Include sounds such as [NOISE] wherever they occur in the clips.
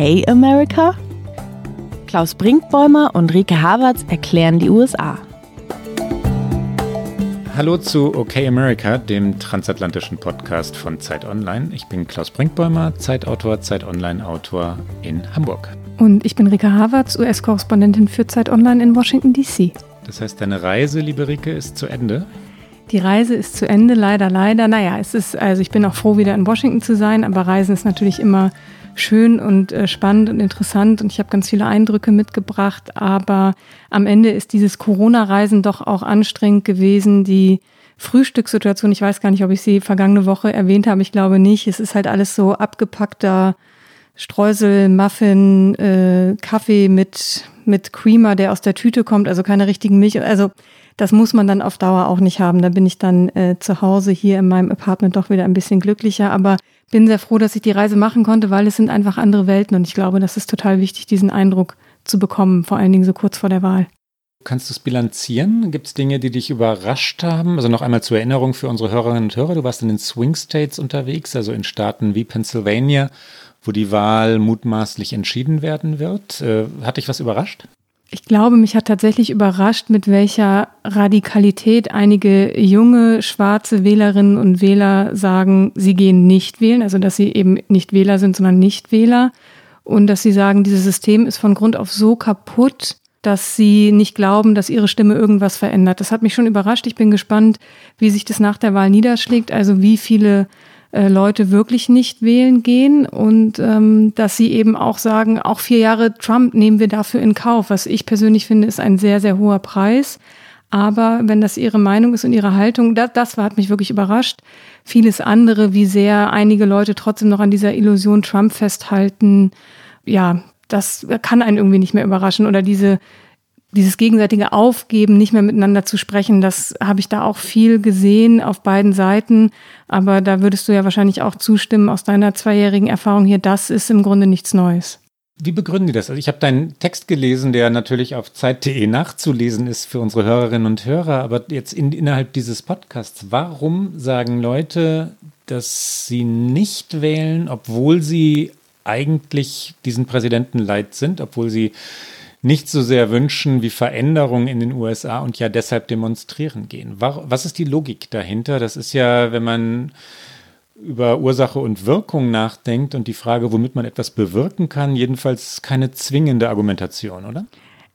Okay America? Klaus Brinkbäumer und Rike Havertz erklären die USA. Hallo zu OK America, dem transatlantischen Podcast von Zeit Online. Ich bin Klaus Brinkbäumer, Zeitautor, Zeit Online-Autor in Hamburg. Und ich bin Rika Havertz, US-Korrespondentin für Zeit Online in Washington, D.C. Das heißt, deine Reise, liebe Rike, ist zu Ende? Die Reise ist zu Ende, leider, leider. Naja, es ist, also ich bin auch froh, wieder in Washington zu sein, aber Reisen ist natürlich immer schön und äh, spannend und interessant und ich habe ganz viele Eindrücke mitgebracht, aber am Ende ist dieses Corona-Reisen doch auch anstrengend gewesen. Die Frühstückssituation, ich weiß gar nicht, ob ich sie vergangene Woche erwähnt habe, ich glaube nicht. Es ist halt alles so abgepackter Streusel, Muffin, äh, Kaffee mit, mit Creamer, der aus der Tüte kommt, also keine richtigen Milch. Also das muss man dann auf Dauer auch nicht haben. Da bin ich dann äh, zu Hause hier in meinem Apartment doch wieder ein bisschen glücklicher. Aber bin sehr froh, dass ich die Reise machen konnte, weil es sind einfach andere Welten und ich glaube, das ist total wichtig, diesen Eindruck zu bekommen, vor allen Dingen so kurz vor der Wahl. Kannst du es bilanzieren? Gibt es Dinge, die dich überrascht haben? Also noch einmal zur Erinnerung für unsere Hörerinnen und Hörer, du warst in den Swing States unterwegs, also in Staaten wie Pennsylvania, wo die Wahl mutmaßlich entschieden werden wird. Äh, hat dich was überrascht? Ich glaube, mich hat tatsächlich überrascht, mit welcher Radikalität einige junge schwarze Wählerinnen und Wähler sagen, sie gehen nicht wählen, also dass sie eben nicht Wähler sind, sondern Nichtwähler. Und dass sie sagen, dieses System ist von Grund auf so kaputt, dass sie nicht glauben, dass ihre Stimme irgendwas verändert. Das hat mich schon überrascht. Ich bin gespannt, wie sich das nach der Wahl niederschlägt, also wie viele äh, Leute wirklich nicht wählen gehen und ähm, dass sie eben auch sagen, auch vier Jahre Trump nehmen wir dafür in Kauf. Was ich persönlich finde, ist ein sehr, sehr hoher Preis. Aber wenn das ihre Meinung ist und ihre Haltung, das, das hat mich wirklich überrascht. Vieles andere, wie sehr einige Leute trotzdem noch an dieser Illusion Trump festhalten, ja, das kann einen irgendwie nicht mehr überraschen. Oder diese dieses gegenseitige Aufgeben, nicht mehr miteinander zu sprechen, das habe ich da auch viel gesehen auf beiden Seiten. Aber da würdest du ja wahrscheinlich auch zustimmen aus deiner zweijährigen Erfahrung hier, das ist im Grunde nichts Neues. Wie begründen die das? Also ich habe deinen Text gelesen, der natürlich auf zeit.de nachzulesen ist für unsere Hörerinnen und Hörer, aber jetzt in, innerhalb dieses Podcasts, warum sagen Leute, dass sie nicht wählen, obwohl sie eigentlich diesen Präsidenten leid sind, obwohl sie nicht so sehr wünschen wie Veränderungen in den USA und ja deshalb demonstrieren gehen. Was ist die Logik dahinter? Das ist ja, wenn man über Ursache und Wirkung nachdenkt und die Frage, womit man etwas bewirken kann, jedenfalls keine zwingende Argumentation, oder?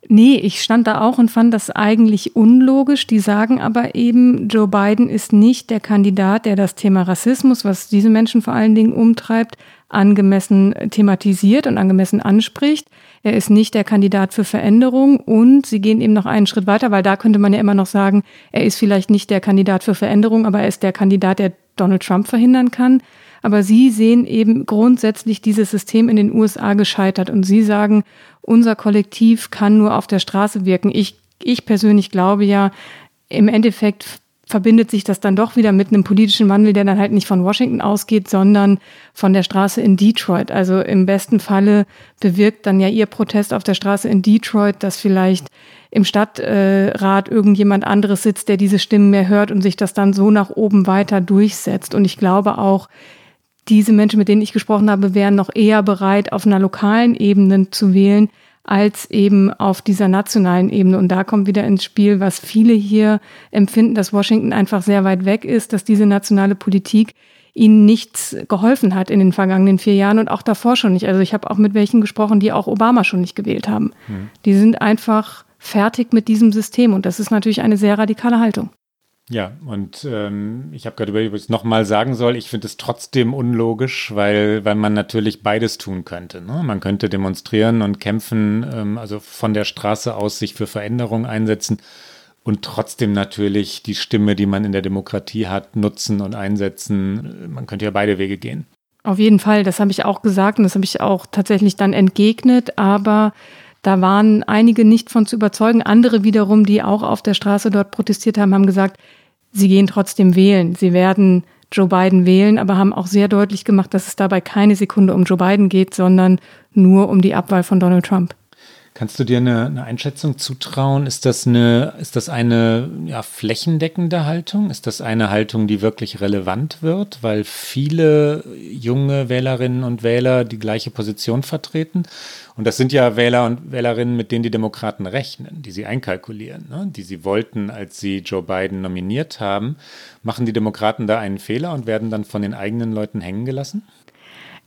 Nee, ich stand da auch und fand das eigentlich unlogisch. Die sagen aber eben, Joe Biden ist nicht der Kandidat, der das Thema Rassismus, was diese Menschen vor allen Dingen umtreibt, angemessen thematisiert und angemessen anspricht. Er ist nicht der Kandidat für Veränderung und sie gehen eben noch einen Schritt weiter, weil da könnte man ja immer noch sagen, er ist vielleicht nicht der Kandidat für Veränderung, aber er ist der Kandidat, der Donald Trump verhindern kann. Aber sie sehen eben grundsätzlich dieses System in den USA gescheitert und sie sagen, unser Kollektiv kann nur auf der Straße wirken. Ich, ich persönlich glaube ja, im Endeffekt verbindet sich das dann doch wieder mit einem politischen Wandel, der dann halt nicht von Washington ausgeht, sondern von der Straße in Detroit. Also im besten Falle bewirkt dann ja ihr Protest auf der Straße in Detroit, dass vielleicht im Stadtrat irgendjemand anderes sitzt, der diese Stimmen mehr hört und sich das dann so nach oben weiter durchsetzt. Und ich glaube auch, diese Menschen, mit denen ich gesprochen habe, wären noch eher bereit, auf einer lokalen Ebene zu wählen, als eben auf dieser nationalen Ebene. Und da kommt wieder ins Spiel, was viele hier empfinden, dass Washington einfach sehr weit weg ist, dass diese nationale Politik ihnen nichts geholfen hat in den vergangenen vier Jahren und auch davor schon nicht. Also ich habe auch mit welchen gesprochen, die auch Obama schon nicht gewählt haben. Mhm. Die sind einfach fertig mit diesem System und das ist natürlich eine sehr radikale Haltung. Ja, und ähm, ich habe gerade überlegt, ob ich es nochmal sagen soll. Ich finde es trotzdem unlogisch, weil, weil man natürlich beides tun könnte. Ne? Man könnte demonstrieren und kämpfen, ähm, also von der Straße aus sich für Veränderungen einsetzen und trotzdem natürlich die Stimme, die man in der Demokratie hat, nutzen und einsetzen. Man könnte ja beide Wege gehen. Auf jeden Fall, das habe ich auch gesagt und das habe ich auch tatsächlich dann entgegnet, aber da waren einige nicht von zu überzeugen. Andere wiederum, die auch auf der Straße dort protestiert haben, haben gesagt, sie gehen trotzdem wählen. Sie werden Joe Biden wählen, aber haben auch sehr deutlich gemacht, dass es dabei keine Sekunde um Joe Biden geht, sondern nur um die Abwahl von Donald Trump. Kannst du dir eine, eine, Einschätzung zutrauen? Ist das eine, ist das eine ja, flächendeckende Haltung? Ist das eine Haltung, die wirklich relevant wird, weil viele junge Wählerinnen und Wähler die gleiche Position vertreten? Und das sind ja Wähler und Wählerinnen, mit denen die Demokraten rechnen, die sie einkalkulieren, ne? die sie wollten, als sie Joe Biden nominiert haben. Machen die Demokraten da einen Fehler und werden dann von den eigenen Leuten hängen gelassen?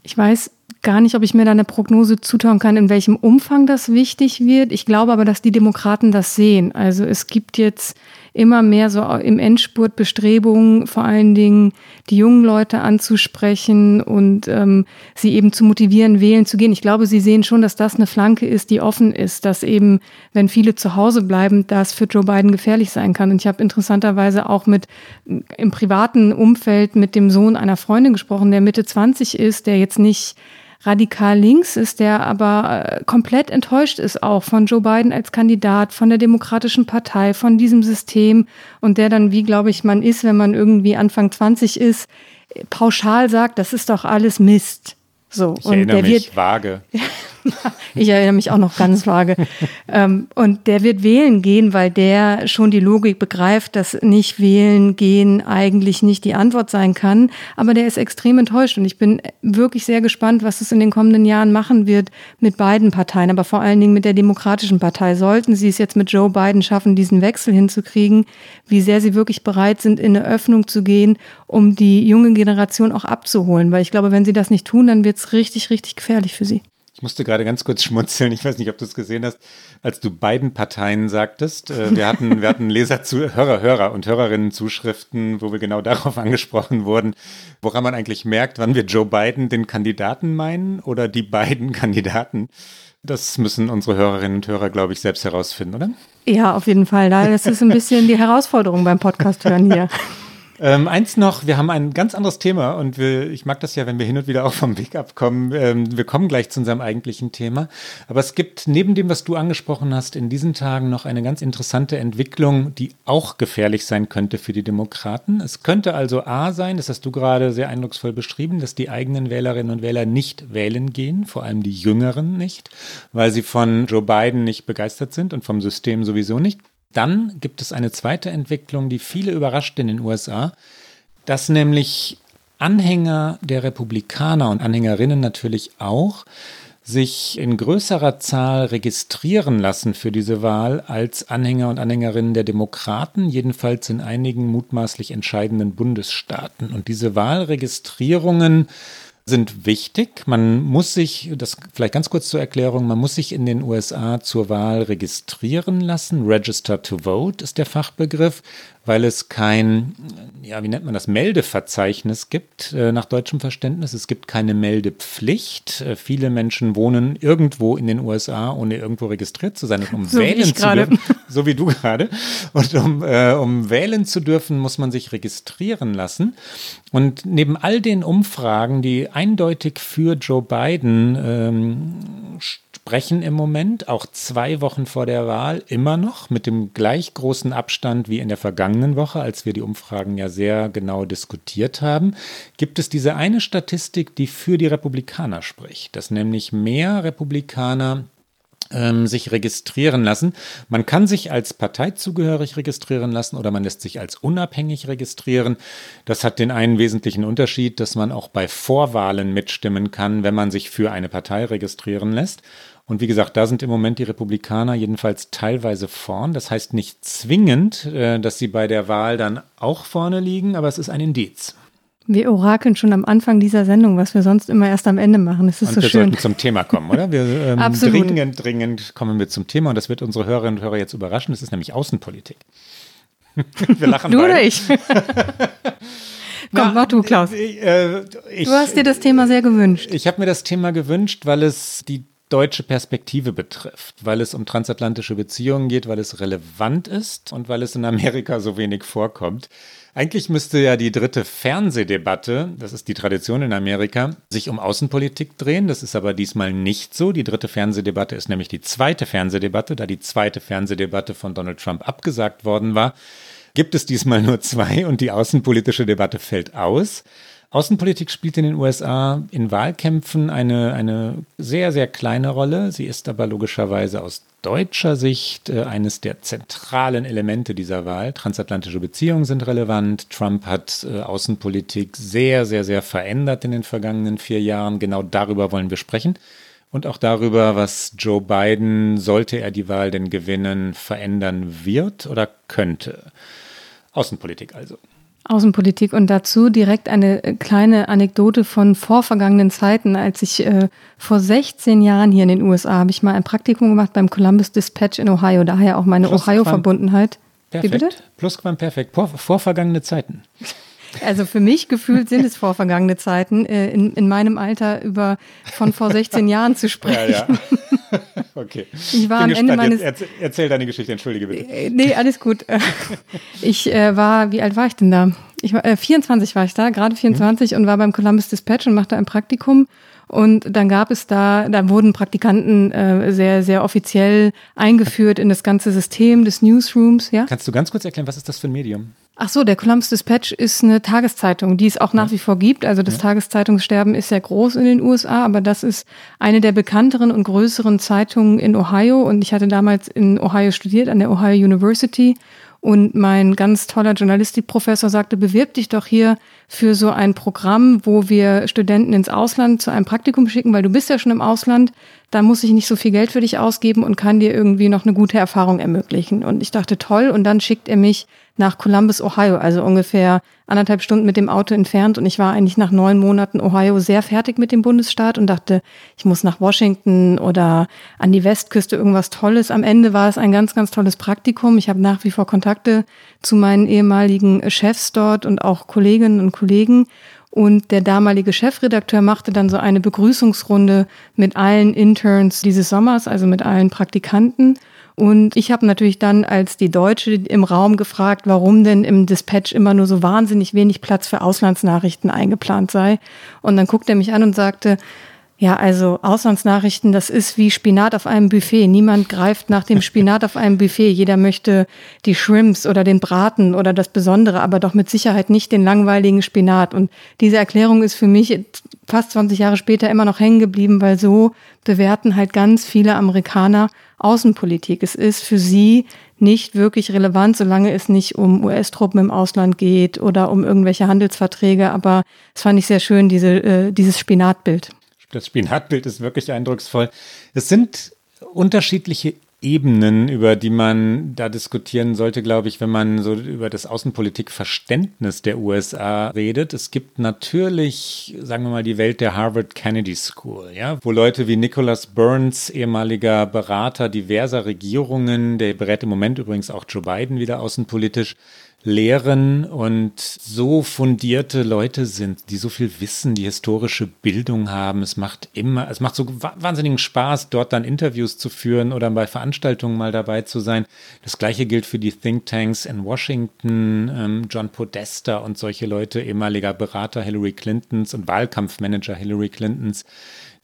Ich weiß gar nicht, ob ich mir da eine Prognose zutrauen kann, in welchem Umfang das wichtig wird. Ich glaube aber, dass die Demokraten das sehen. Also es gibt jetzt immer mehr so im Endspurt Bestrebungen, vor allen Dingen die jungen Leute anzusprechen und ähm, sie eben zu motivieren, wählen zu gehen. Ich glaube, sie sehen schon, dass das eine Flanke ist, die offen ist, dass eben, wenn viele zu Hause bleiben, das für Joe Biden gefährlich sein kann. Und ich habe interessanterweise auch mit im privaten Umfeld mit dem Sohn einer Freundin gesprochen, der Mitte 20 ist, der jetzt nicht radikal links ist, der aber äh, komplett enttäuscht ist auch von Joe Biden als Kandidat, von der Demokratischen Partei, von diesem System und der dann, wie glaube ich, man ist, wenn man irgendwie Anfang 20 ist, pauschal sagt, das ist doch alles Mist. So, ich und erinnere der mich wird, vage. [LAUGHS] ich erinnere mich auch noch ganz vage. ähm, und der wird wählen gehen, weil der schon die Logik begreift, dass nicht wählen gehen eigentlich nicht die Antwort sein kann. Aber der ist extrem enttäuscht und ich bin wirklich sehr gespannt, was es in den kommenden Jahren machen wird mit beiden Parteien, aber vor allen Dingen mit der Demokratischen Partei. Sollten sie es jetzt mit Joe Biden schaffen, diesen Wechsel hinzukriegen, wie sehr sie wirklich bereit sind, in eine Öffnung zu gehen, um die junge Generation auch abzuholen. Weil ich glaube, wenn sie das nicht tun, dann wird es richtig, richtig gefährlich für sie. Ich musste gerade ganz kurz [LAUGHS] schmunzeln. Ich weiß nicht, ob du es gesehen hast, als du beiden Parteien sagtest. Äh, wir hatten, wir hatten [LAUGHS] Leser, zu, Hörer, Hörer und Hörerinnen Zuschriften, wo wir genau [LAUGHS] darauf angesprochen wurden, woran man eigentlich merkt, wann wir Joe Biden den Kandidaten meinen oder die beiden Kandidaten. Das müssen unsere Hörerinnen und Hörer, glaube ich, selbst herausfinden, oder? Ja, auf jeden Fall. Das ist ein bisschen die Herausforderung beim Podcast hören hier. Ähm, eins noch, wir haben ein ganz anderes Thema und wir, ich mag das ja, wenn wir hin und wieder auch vom Weg abkommen. Ähm, wir kommen gleich zu unserem eigentlichen Thema. Aber es gibt neben dem, was du angesprochen hast, in diesen Tagen noch eine ganz interessante Entwicklung, die auch gefährlich sein könnte für die Demokraten. Es könnte also A sein, das hast du gerade sehr eindrucksvoll beschrieben, dass die eigenen Wählerinnen und Wähler nicht wählen gehen, vor allem die Jüngeren nicht, weil sie von Joe Biden nicht begeistert sind und vom System sowieso nicht. Dann gibt es eine zweite Entwicklung, die viele überrascht in den USA, dass nämlich Anhänger der Republikaner und Anhängerinnen natürlich auch sich in größerer Zahl registrieren lassen für diese Wahl als Anhänger und Anhängerinnen der Demokraten, jedenfalls in einigen mutmaßlich entscheidenden Bundesstaaten. Und diese Wahlregistrierungen sind wichtig. Man muss sich, das vielleicht ganz kurz zur Erklärung, man muss sich in den USA zur Wahl registrieren lassen. Register to Vote ist der Fachbegriff weil es kein, ja, wie nennt man das, Meldeverzeichnis gibt, äh, nach deutschem Verständnis. Es gibt keine Meldepflicht. Äh, viele Menschen wohnen irgendwo in den USA, ohne irgendwo registriert zu sein. Und um [LAUGHS] so wählen zu dürfen, [LAUGHS] so wie du gerade, und um, äh, um wählen zu dürfen, muss man sich registrieren lassen. Und neben all den Umfragen, die eindeutig für Joe Biden ähm, sprechen im Moment, auch zwei Wochen vor der Wahl, immer noch mit dem gleich großen Abstand wie in der vergangenen Woche, als wir die Umfragen ja sehr genau diskutiert haben, gibt es diese eine Statistik, die für die Republikaner spricht, dass nämlich mehr Republikaner ähm, sich registrieren lassen. Man kann sich als Parteizugehörig registrieren lassen oder man lässt sich als unabhängig registrieren. Das hat den einen wesentlichen Unterschied, dass man auch bei Vorwahlen mitstimmen kann, wenn man sich für eine Partei registrieren lässt. Und wie gesagt, da sind im Moment die Republikaner jedenfalls teilweise vorn. Das heißt nicht zwingend, äh, dass sie bei der Wahl dann auch vorne liegen, aber es ist ein Indiz. Wir orakeln schon am Anfang dieser Sendung, was wir sonst immer erst am Ende machen. Es ist und so wir schön. sollten zum Thema kommen, oder? Wir [LAUGHS] ähm, Absolut. dringend, dringend kommen wir zum Thema und das wird unsere Hörerinnen und Hörer jetzt überraschen. Das ist nämlich Außenpolitik. [LAUGHS] wir lachen Du beide. oder ich? [LAUGHS] Komm, mach du, Klaus. Ich, äh, ich, Du hast dir das Thema sehr gewünscht. Ich habe mir das Thema gewünscht, weil es die deutsche Perspektive betrifft, weil es um transatlantische Beziehungen geht, weil es relevant ist und weil es in Amerika so wenig vorkommt. Eigentlich müsste ja die dritte Fernsehdebatte, das ist die Tradition in Amerika, sich um Außenpolitik drehen. Das ist aber diesmal nicht so. Die dritte Fernsehdebatte ist nämlich die zweite Fernsehdebatte, da die zweite Fernsehdebatte von Donald Trump abgesagt worden war. Gibt es diesmal nur zwei und die außenpolitische Debatte fällt aus. Außenpolitik spielt in den USA in Wahlkämpfen eine, eine sehr, sehr kleine Rolle. Sie ist aber logischerweise aus deutscher Sicht äh, eines der zentralen Elemente dieser Wahl. Transatlantische Beziehungen sind relevant. Trump hat äh, Außenpolitik sehr, sehr, sehr verändert in den vergangenen vier Jahren. Genau darüber wollen wir sprechen. Und auch darüber, was Joe Biden, sollte er die Wahl denn gewinnen, verändern wird oder könnte. Außenpolitik also. Außenpolitik und dazu direkt eine äh, kleine Anekdote von vorvergangenen Zeiten. Als ich äh, vor 16 Jahren hier in den USA habe ich mal ein Praktikum gemacht beim Columbus Dispatch in Ohio, daher auch meine Ohio-Verbundenheit. Perfekt. Plusquamperfekt. Vor, vorvergangene Zeiten. Also für mich gefühlt sind es vorvergangene Zeiten, äh, in, in meinem Alter über von vor 16 [LAUGHS] Jahren zu sprechen. Ja, ja. Okay. Ich war Bin am gespannt. Ende meines. Erzähl, erzähl, deine Geschichte, entschuldige bitte. Äh, nee, alles gut. [LAUGHS] Ich äh, war, wie alt war ich denn da? Ich war, äh, 24 war ich da, gerade 24 mhm. und war beim Columbus Dispatch und machte ein Praktikum. Und dann gab es da, da wurden Praktikanten äh, sehr, sehr offiziell eingeführt in das ganze System des Newsrooms. Ja? Kannst du ganz kurz erklären, was ist das für ein Medium? Ach so, der Columbus Dispatch ist eine Tageszeitung, die es auch nach wie vor gibt. Also das ja. Tageszeitungssterben ist sehr groß in den USA, aber das ist eine der bekannteren und größeren Zeitungen in Ohio. Und ich hatte damals in Ohio studiert, an der Ohio University. Und mein ganz toller Journalistikprofessor sagte, bewirb dich doch hier für so ein Programm, wo wir Studenten ins Ausland zu einem Praktikum schicken, weil du bist ja schon im Ausland da muss ich nicht so viel Geld für dich ausgeben und kann dir irgendwie noch eine gute Erfahrung ermöglichen. Und ich dachte, toll. Und dann schickt er mich nach Columbus, Ohio, also ungefähr anderthalb Stunden mit dem Auto entfernt. Und ich war eigentlich nach neun Monaten Ohio sehr fertig mit dem Bundesstaat und dachte, ich muss nach Washington oder an die Westküste irgendwas Tolles. Am Ende war es ein ganz, ganz tolles Praktikum. Ich habe nach wie vor Kontakte zu meinen ehemaligen Chefs dort und auch Kolleginnen und Kollegen. Und der damalige Chefredakteur machte dann so eine Begrüßungsrunde mit allen Interns dieses Sommers, also mit allen Praktikanten. Und ich habe natürlich dann als die Deutsche im Raum gefragt, warum denn im Dispatch immer nur so wahnsinnig wenig Platz für Auslandsnachrichten eingeplant sei. Und dann guckte er mich an und sagte, ja, also Auslandsnachrichten, das ist wie Spinat auf einem Buffet. Niemand greift nach dem Spinat auf einem Buffet. Jeder möchte die Shrimps oder den Braten oder das Besondere, aber doch mit Sicherheit nicht den langweiligen Spinat. Und diese Erklärung ist für mich fast 20 Jahre später immer noch hängen geblieben, weil so bewerten halt ganz viele Amerikaner Außenpolitik. Es ist für sie nicht wirklich relevant, solange es nicht um US-Truppen im Ausland geht oder um irgendwelche Handelsverträge. Aber es fand ich sehr schön, diese, äh, dieses Spinatbild das Spinatbild ist wirklich eindrucksvoll. Es sind unterschiedliche Ebenen, über die man da diskutieren sollte, glaube ich, wenn man so über das Außenpolitikverständnis der USA redet. Es gibt natürlich, sagen wir mal, die Welt der Harvard Kennedy School, ja, wo Leute wie Nicholas Burns, ehemaliger Berater diverser Regierungen, der berät im Moment übrigens auch Joe Biden wieder außenpolitisch, lehren und so fundierte Leute sind, die so viel Wissen, die historische Bildung haben. Es macht immer, es macht so wahnsinnigen Spaß, dort dann Interviews zu führen oder bei Veranstaltungen mal dabei zu sein. Das gleiche gilt für die Thinktanks in Washington, ähm, John Podesta und solche Leute, ehemaliger Berater Hillary Clintons und Wahlkampfmanager Hillary Clintons.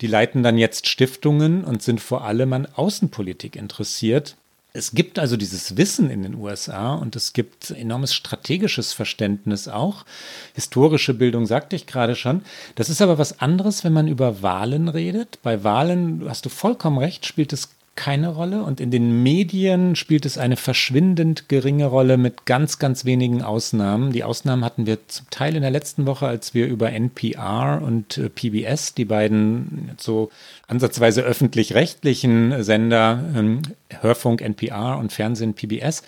Die leiten dann jetzt Stiftungen und sind vor allem an Außenpolitik interessiert es gibt also dieses Wissen in den USA und es gibt enormes strategisches Verständnis auch. Historische Bildung sagte ich gerade schon. Das ist aber was anderes, wenn man über Wahlen redet. Bei Wahlen, hast du vollkommen recht, spielt es keine Rolle und in den Medien spielt es eine verschwindend geringe Rolle mit ganz, ganz wenigen Ausnahmen. Die Ausnahmen hatten wir zum Teil in der letzten Woche, als wir über NPR und äh, PBS, die beiden so ansatzweise öffentlich-rechtlichen Sender, ähm, Hörfunk NPR und Fernsehen PBS,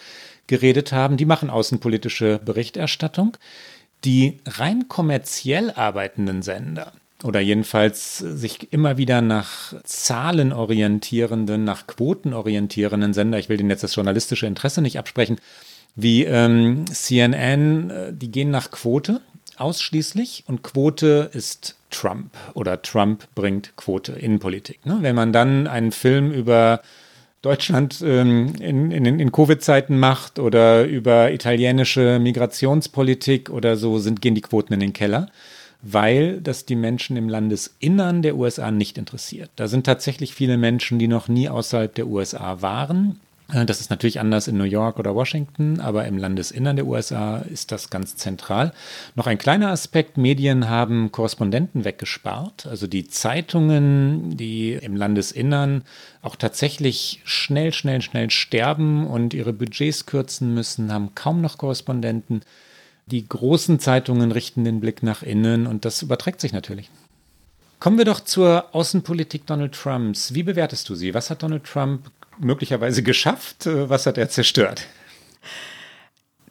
geredet haben. Die machen außenpolitische Berichterstattung. Die rein kommerziell arbeitenden Sender, oder jedenfalls sich immer wieder nach Zahlen orientierenden, nach Quoten orientierenden Sender, ich will denen jetzt das journalistische Interesse nicht absprechen, wie ähm, CNN, äh, die gehen nach Quote ausschließlich und Quote ist Trump oder Trump bringt Quote in Politik. Ne? Wenn man dann einen Film über Deutschland ähm, in, in, in Covid-Zeiten macht oder über italienische Migrationspolitik oder so, sind, gehen die Quoten in den Keller weil das die Menschen im Landesinnern der USA nicht interessiert. Da sind tatsächlich viele Menschen, die noch nie außerhalb der USA waren. Äh, das ist natürlich anders in New York oder Washington, aber im Landesinnern der USA ist das ganz zentral. Noch ein kleiner Aspekt, Medien haben Korrespondenten weggespart. Also die Zeitungen, die im Landesinnern auch tatsächlich schnell, schnell, schnell sterben und ihre Budgets kürzen müssen, haben kaum noch Korrespondenten. Die großen Zeitungen richten den Blick nach innen und das überträgt sich natürlich. Kommen wir doch zur Außenpolitik Donald Trumps. Wie bewertest du sie? Was hat Donald Trump möglicherweise geschafft? Äh, was hat er zerstört?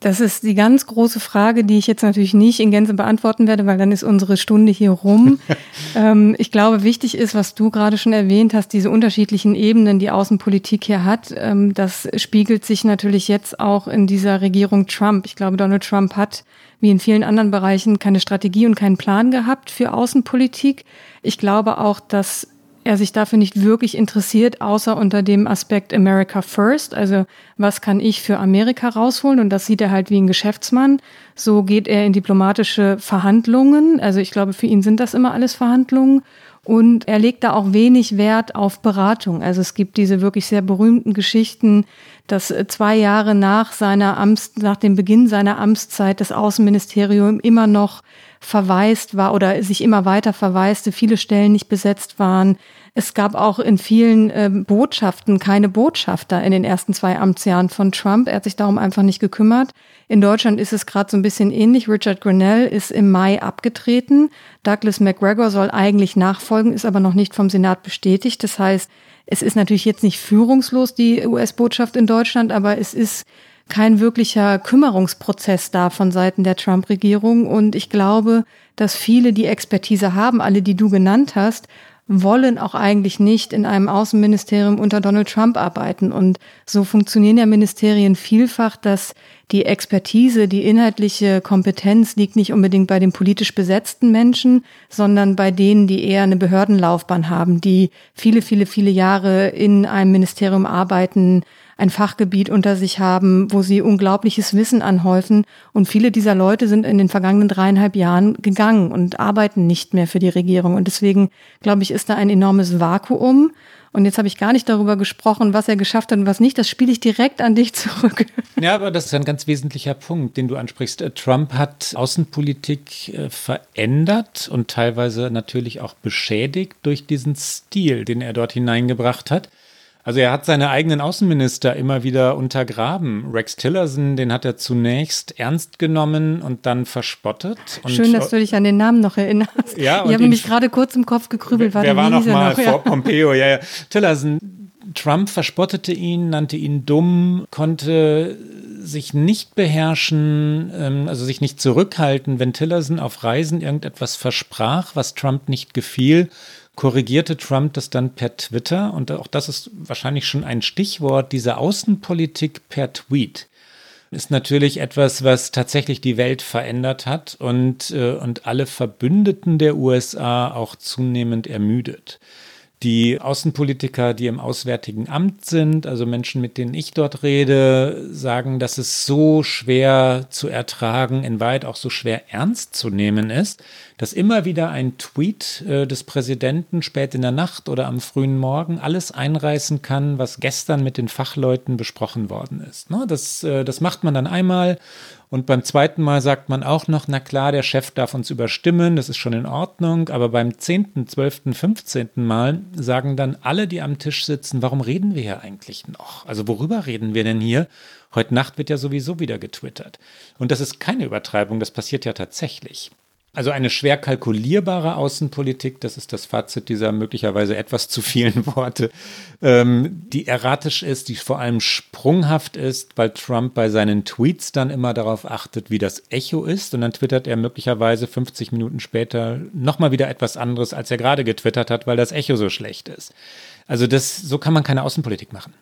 Das ist die ganz große Frage, die ich jetzt natürlich nicht in Gänze beantworten werde, weil dann ist unsere Stunde hier rum. [LAUGHS] ähm, ich glaube, wichtig ist, was du gerade schon erwähnt hast, diese unterschiedlichen Ebenen, die Außenpolitik hier hat. Ähm, das spiegelt sich natürlich jetzt auch in dieser Regierung Trump. Ich glaube, Donald Trump hat, wie in vielen anderen Bereichen, keine Strategie und keinen Plan gehabt für Außenpolitik. Ich glaube auch, dass er sich dafür nicht wirklich interessiert, außer unter dem Aspekt America First. Also was kann ich für Amerika rausholen? Und das sieht er halt wie ein Geschäftsmann. So geht er in diplomatische Verhandlungen. Also ich glaube, für ihn sind das immer alles Verhandlungen. Und er legt da auch wenig Wert auf Beratung. Also es gibt diese wirklich sehr berühmten Geschichten, dass zwei Jahre nach seiner Amts, nach dem Beginn seiner Amtszeit das Außenministerium immer noch verwaist war oder sich immer weiter verwaiste, viele Stellen nicht besetzt waren. Es gab auch in vielen äh, Botschaften keine Botschafter in den ersten zwei Amtsjahren von Trump. Er hat sich darum einfach nicht gekümmert. In Deutschland ist es gerade so ein bisschen ähnlich. Richard Grinnell ist im Mai abgetreten. Douglas McGregor soll eigentlich nachfolgen, ist aber noch nicht vom Senat bestätigt. Das heißt, es ist natürlich jetzt nicht führungslos, die US-Botschaft in Deutschland, aber es ist kein wirklicher Kümmerungsprozess da von Seiten der Trump-Regierung. Und ich glaube, dass viele, die Expertise haben, alle, die du genannt hast, wollen auch eigentlich nicht in einem Außenministerium unter Donald Trump arbeiten. Und so funktionieren ja Ministerien vielfach, dass die Expertise, die inhaltliche Kompetenz liegt nicht unbedingt bei den politisch besetzten Menschen, sondern bei denen, die eher eine Behördenlaufbahn haben, die viele, viele, viele Jahre in einem Ministerium arbeiten, ein Fachgebiet unter sich haben, wo sie unglaubliches Wissen anhäufen. Und viele dieser Leute sind in den vergangenen dreieinhalb Jahren gegangen und arbeiten nicht mehr für die Regierung. Und deswegen, glaube ich, ist da ein enormes Vakuum. Und jetzt habe ich gar nicht darüber gesprochen, was er geschafft hat und was nicht. Das spiele ich direkt an dich [LAUGHS] zurück. Ja, aber das ist ein ganz wesentlicher Punkt, den du ansprichst. Äh, Trump hat Außenpolitik äh, verändert und teilweise natürlich auch beschädigt durch diesen Stil, den er dort hineingebracht hat. Also er hat seine eigenen Außenminister immer wieder untergraben. Rex Tillerson, den hat er zunächst ernst genommen und dann verspottet. Und Schön, dass du dich an den Namen noch erinnerst. Ja, ich habe mich gerade kurz im Kopf gekrübelt. War wer war noch mal noch, vor ja. Pompeo? Ja, ja. Tillerson, Trump verspottete ihn, nannte ihn dumm, konnte sich nicht beherrschen, ähm, also sich nicht zurückhalten, wenn Tillerson auf Reisen irgendetwas versprach, was Trump nicht gefiel korrigierte Trump das dann per Twitter? Und auch das ist wahrscheinlich schon ein Stichwort, diese Außenpolitik per Tweet ist natürlich etwas, was tatsächlich die Welt verändert hat und, äh, und alle Verbündeten der USA auch zunehmend ermüdet die Außenpolitiker, die im Auswärtigen Amt sind, also Menschen, mit denen ich dort rede, sagen, dass es so schwer zu ertragen, in weit auch so schwer ernst zu nehmen ist, dass immer wieder ein Tweet äh, des Präsidenten spät in der Nacht oder am frühen Morgen alles einreißen kann, was gestern mit den Fachleuten besprochen worden ist. Ne? Das, äh, das macht man dann einmal und beim zweiten Mal sagt man auch noch, na klar, der Chef darf uns überstimmen, das ist schon in Ordnung. Aber beim zehnten, zwölften, fünfzehnten Mal sagen dann alle, die am Tisch sitzen, warum reden wir hier eigentlich noch? Also worüber reden wir denn hier? Heute Nacht wird ja sowieso wieder getwittert. Und das ist keine Übertreibung, das passiert ja tatsächlich. Also eine schwer kalkulierbare Außenpolitik, das ist das Fazit dieser möglicherweise etwas zu vielen [LAUGHS] Worte, ähm, die erratisch ist, die vor allem sprunghaft ist, weil Trump bei seinen Tweets dann immer darauf achtet, wie das Echo ist. Und dann twittert er möglicherweise 50 Minuten später nochmal wieder etwas anderes, als er gerade getwittert hat, weil das Echo so schlecht ist. Also das, so kann man keine Außenpolitik machen.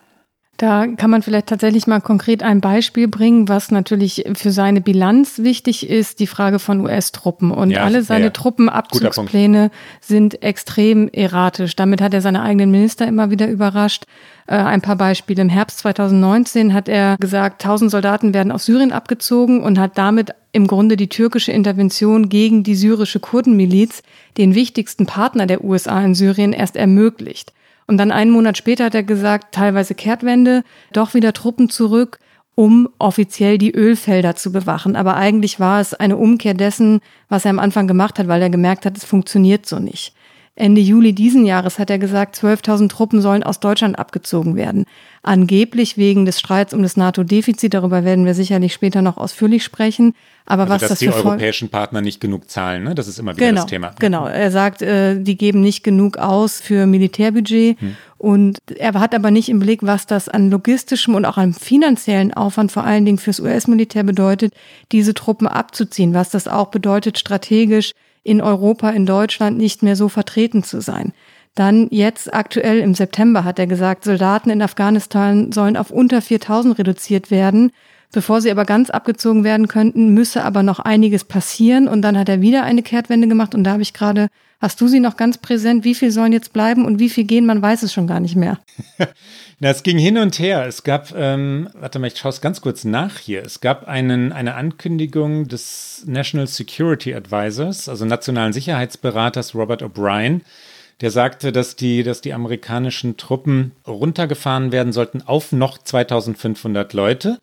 Da kann man vielleicht tatsächlich mal konkret ein Beispiel bringen, was natürlich für seine Bilanz wichtig ist, die Frage von US-Truppen. Und ja, alle seine ja, Truppenabzugspläne sind extrem erratisch. Damit hat er seine eigenen Minister immer wieder überrascht. Äh, ein paar Beispiele. Im Herbst 2019 hat er gesagt, 1000 Soldaten werden aus Syrien abgezogen und hat damit im Grunde die türkische Intervention gegen die syrische Kurdenmiliz, den wichtigsten Partner der USA in Syrien, erst ermöglicht. Und dann einen Monat später hat er gesagt, teilweise Kehrtwende, doch wieder Truppen zurück, um offiziell die Ölfelder zu bewachen. Aber eigentlich war es eine Umkehr dessen, was er am Anfang gemacht hat, weil er gemerkt hat, es funktioniert so nicht. Ende Juli diesen Jahres hat er gesagt, 12.000 Truppen sollen aus Deutschland abgezogen werden. Angeblich wegen des Streits um das NATO-Defizit. Darüber werden wir sicherlich später noch ausführlich sprechen. Aber also, was dass das die für europäischen Partner nicht genug zahlen, ne? das ist immer wieder genau, das Thema. Genau, er sagt, äh, die geben nicht genug aus für Militärbudget. Hm. Und er hat aber nicht im Blick, was das an logistischem und auch an finanziellen Aufwand vor allen Dingen fürs US-Militär bedeutet, diese Truppen abzuziehen. Was das auch bedeutet, strategisch in Europa, in Deutschland nicht mehr so vertreten zu sein. Dann jetzt aktuell im September hat er gesagt, Soldaten in Afghanistan sollen auf unter 4000 reduziert werden. Bevor sie aber ganz abgezogen werden könnten, müsse aber noch einiges passieren. Und dann hat er wieder eine Kehrtwende gemacht. Und da habe ich gerade, hast du sie noch ganz präsent? Wie viel sollen jetzt bleiben und wie viel gehen? Man weiß es schon gar nicht mehr. [LAUGHS] Na, es ging hin und her. Es gab, ähm, warte mal, ich schaue es ganz kurz nach hier. Es gab einen, eine Ankündigung des National Security Advisors, also nationalen Sicherheitsberaters Robert O'Brien, der sagte, dass die, dass die amerikanischen Truppen runtergefahren werden sollten auf noch 2500 Leute.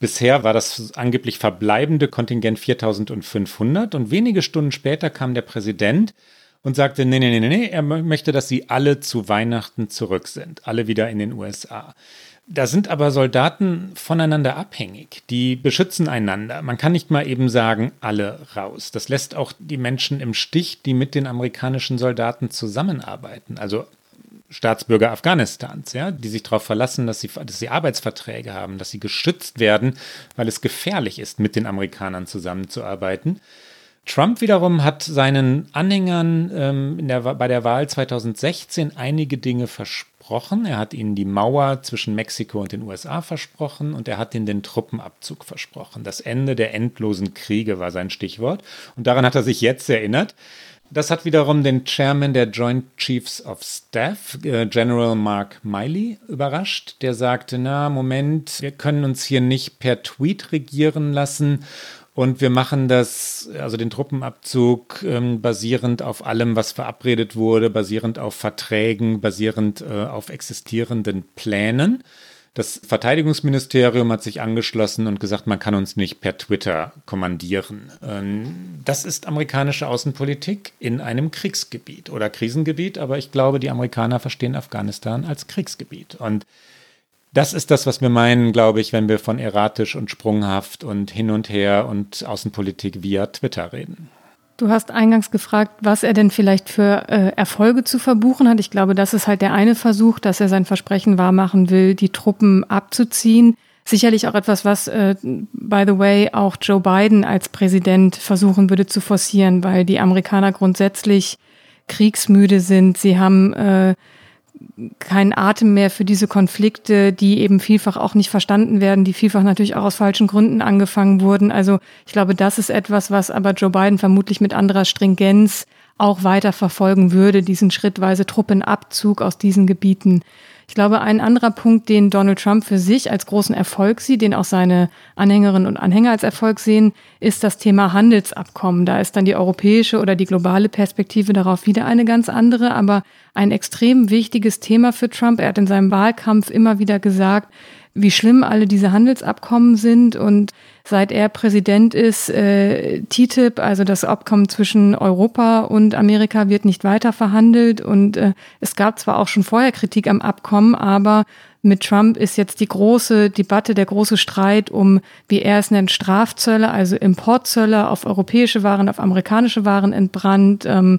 Bisher war das angeblich verbleibende Kontingent 4500 und wenige Stunden später kam der Präsident und sagte, nee, nee, nee, nee, er möchte, dass sie alle zu Weihnachten zurück sind, alle wieder in den USA. Da sind aber Soldaten voneinander abhängig, die beschützen einander. Man kann nicht mal eben sagen, alle raus. Das lässt auch die Menschen im Stich, die mit den amerikanischen Soldaten zusammenarbeiten. Also Staatsbürger Afghanistans, ja, die sich darauf verlassen, dass sie, dass sie Arbeitsverträge haben, dass sie geschützt werden, weil es gefährlich ist, mit den Amerikanern zusammenzuarbeiten. Trump wiederum hat seinen Anhängern ähm, der, bei der Wahl 2016 einige Dinge versprochen. Er hat ihnen die Mauer zwischen Mexiko und den USA versprochen und er hat ihnen den Truppenabzug versprochen. Das Ende der endlosen Kriege war sein Stichwort. Und daran hat er sich jetzt erinnert. Das hat wiederum den Chairman der Joint Chiefs of Staff, äh, General Mark Miley, überrascht. Der sagte, na, Moment, wir können uns hier nicht per Tweet regieren lassen und wir machen das, also den Truppenabzug, ähm, basierend auf allem, was verabredet wurde, basierend auf Verträgen, basierend äh, auf existierenden Plänen. Das Verteidigungsministerium hat sich angeschlossen und gesagt, man kann uns nicht per Twitter kommandieren. Ähm, das ist amerikanische Außenpolitik in einem Kriegsgebiet oder Krisengebiet, aber ich glaube, die Amerikaner verstehen Afghanistan als Kriegsgebiet. Und das ist das, was wir meinen, glaube ich, wenn wir von erratisch und sprunghaft und hin und her und Außenpolitik via Twitter reden. Du hast eingangs gefragt, was er denn vielleicht für äh, Erfolge zu verbuchen hat. Ich glaube, das ist halt der eine Versuch, dass er sein Versprechen wahrmachen will, die Truppen abzuziehen. Sicherlich auch etwas, was, äh, by the way, auch Joe Biden als Präsident versuchen würde zu forcieren, weil die Amerikaner grundsätzlich kriegsmüde sind. Sie haben äh, keinen Atem mehr für diese Konflikte, die eben vielfach auch nicht verstanden werden, die vielfach natürlich auch aus falschen Gründen angefangen wurden. Also ich glaube, das ist etwas, was aber Joe Biden vermutlich mit anderer Stringenz auch weiter verfolgen würde, diesen schrittweise Truppenabzug aus diesen Gebieten. Ich glaube, ein anderer Punkt, den Donald Trump für sich als großen Erfolg sieht, den auch seine Anhängerinnen und Anhänger als Erfolg sehen, ist das Thema Handelsabkommen. Da ist dann die europäische oder die globale Perspektive darauf wieder eine ganz andere, aber ein extrem wichtiges Thema für Trump. Er hat in seinem Wahlkampf immer wieder gesagt, wie schlimm alle diese Handelsabkommen sind und seit er Präsident ist, äh, TTIP, also das Abkommen zwischen Europa und Amerika, wird nicht weiter verhandelt. Und äh, es gab zwar auch schon vorher Kritik am Abkommen, aber mit Trump ist jetzt die große Debatte, der große Streit um, wie er es nennt, Strafzölle, also Importzölle auf europäische Waren, auf amerikanische Waren entbrannt. Ähm,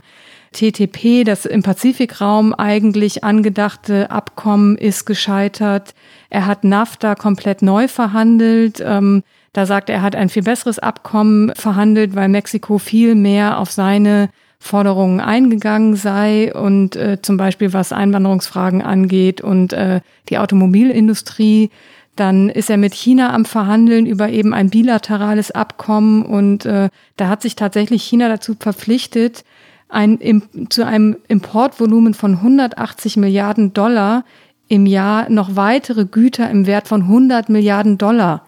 TTP, das im Pazifikraum eigentlich angedachte Abkommen, ist gescheitert. Er hat NAFTA komplett neu verhandelt. Ähm, da sagt er, er hat ein viel besseres Abkommen verhandelt, weil Mexiko viel mehr auf seine Forderungen eingegangen sei und äh, zum Beispiel was Einwanderungsfragen angeht und äh, die Automobilindustrie. Dann ist er mit China am Verhandeln über eben ein bilaterales Abkommen und äh, da hat sich tatsächlich China dazu verpflichtet, ein, im, zu einem Importvolumen von 180 Milliarden Dollar im Jahr noch weitere Güter im Wert von 100 Milliarden Dollar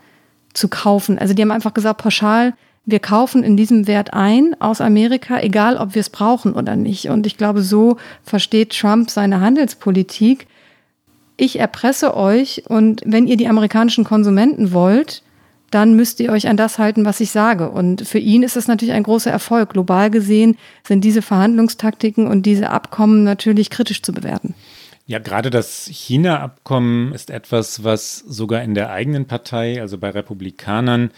zu kaufen. Also die haben einfach gesagt, pauschal, wir kaufen in diesem Wert ein aus Amerika, egal ob wir es brauchen oder nicht. Und ich glaube, so versteht Trump seine Handelspolitik. Ich erpresse euch und wenn ihr die amerikanischen Konsumenten wollt, dann müsst ihr euch an das halten, was ich sage. Und für ihn ist es natürlich ein großer Erfolg. Global gesehen sind diese Verhandlungstaktiken und diese Abkommen natürlich kritisch zu bewerten. Ja, gerade das China-Abkommen ist etwas, was sogar in der eigenen Partei, also bei Republikanern,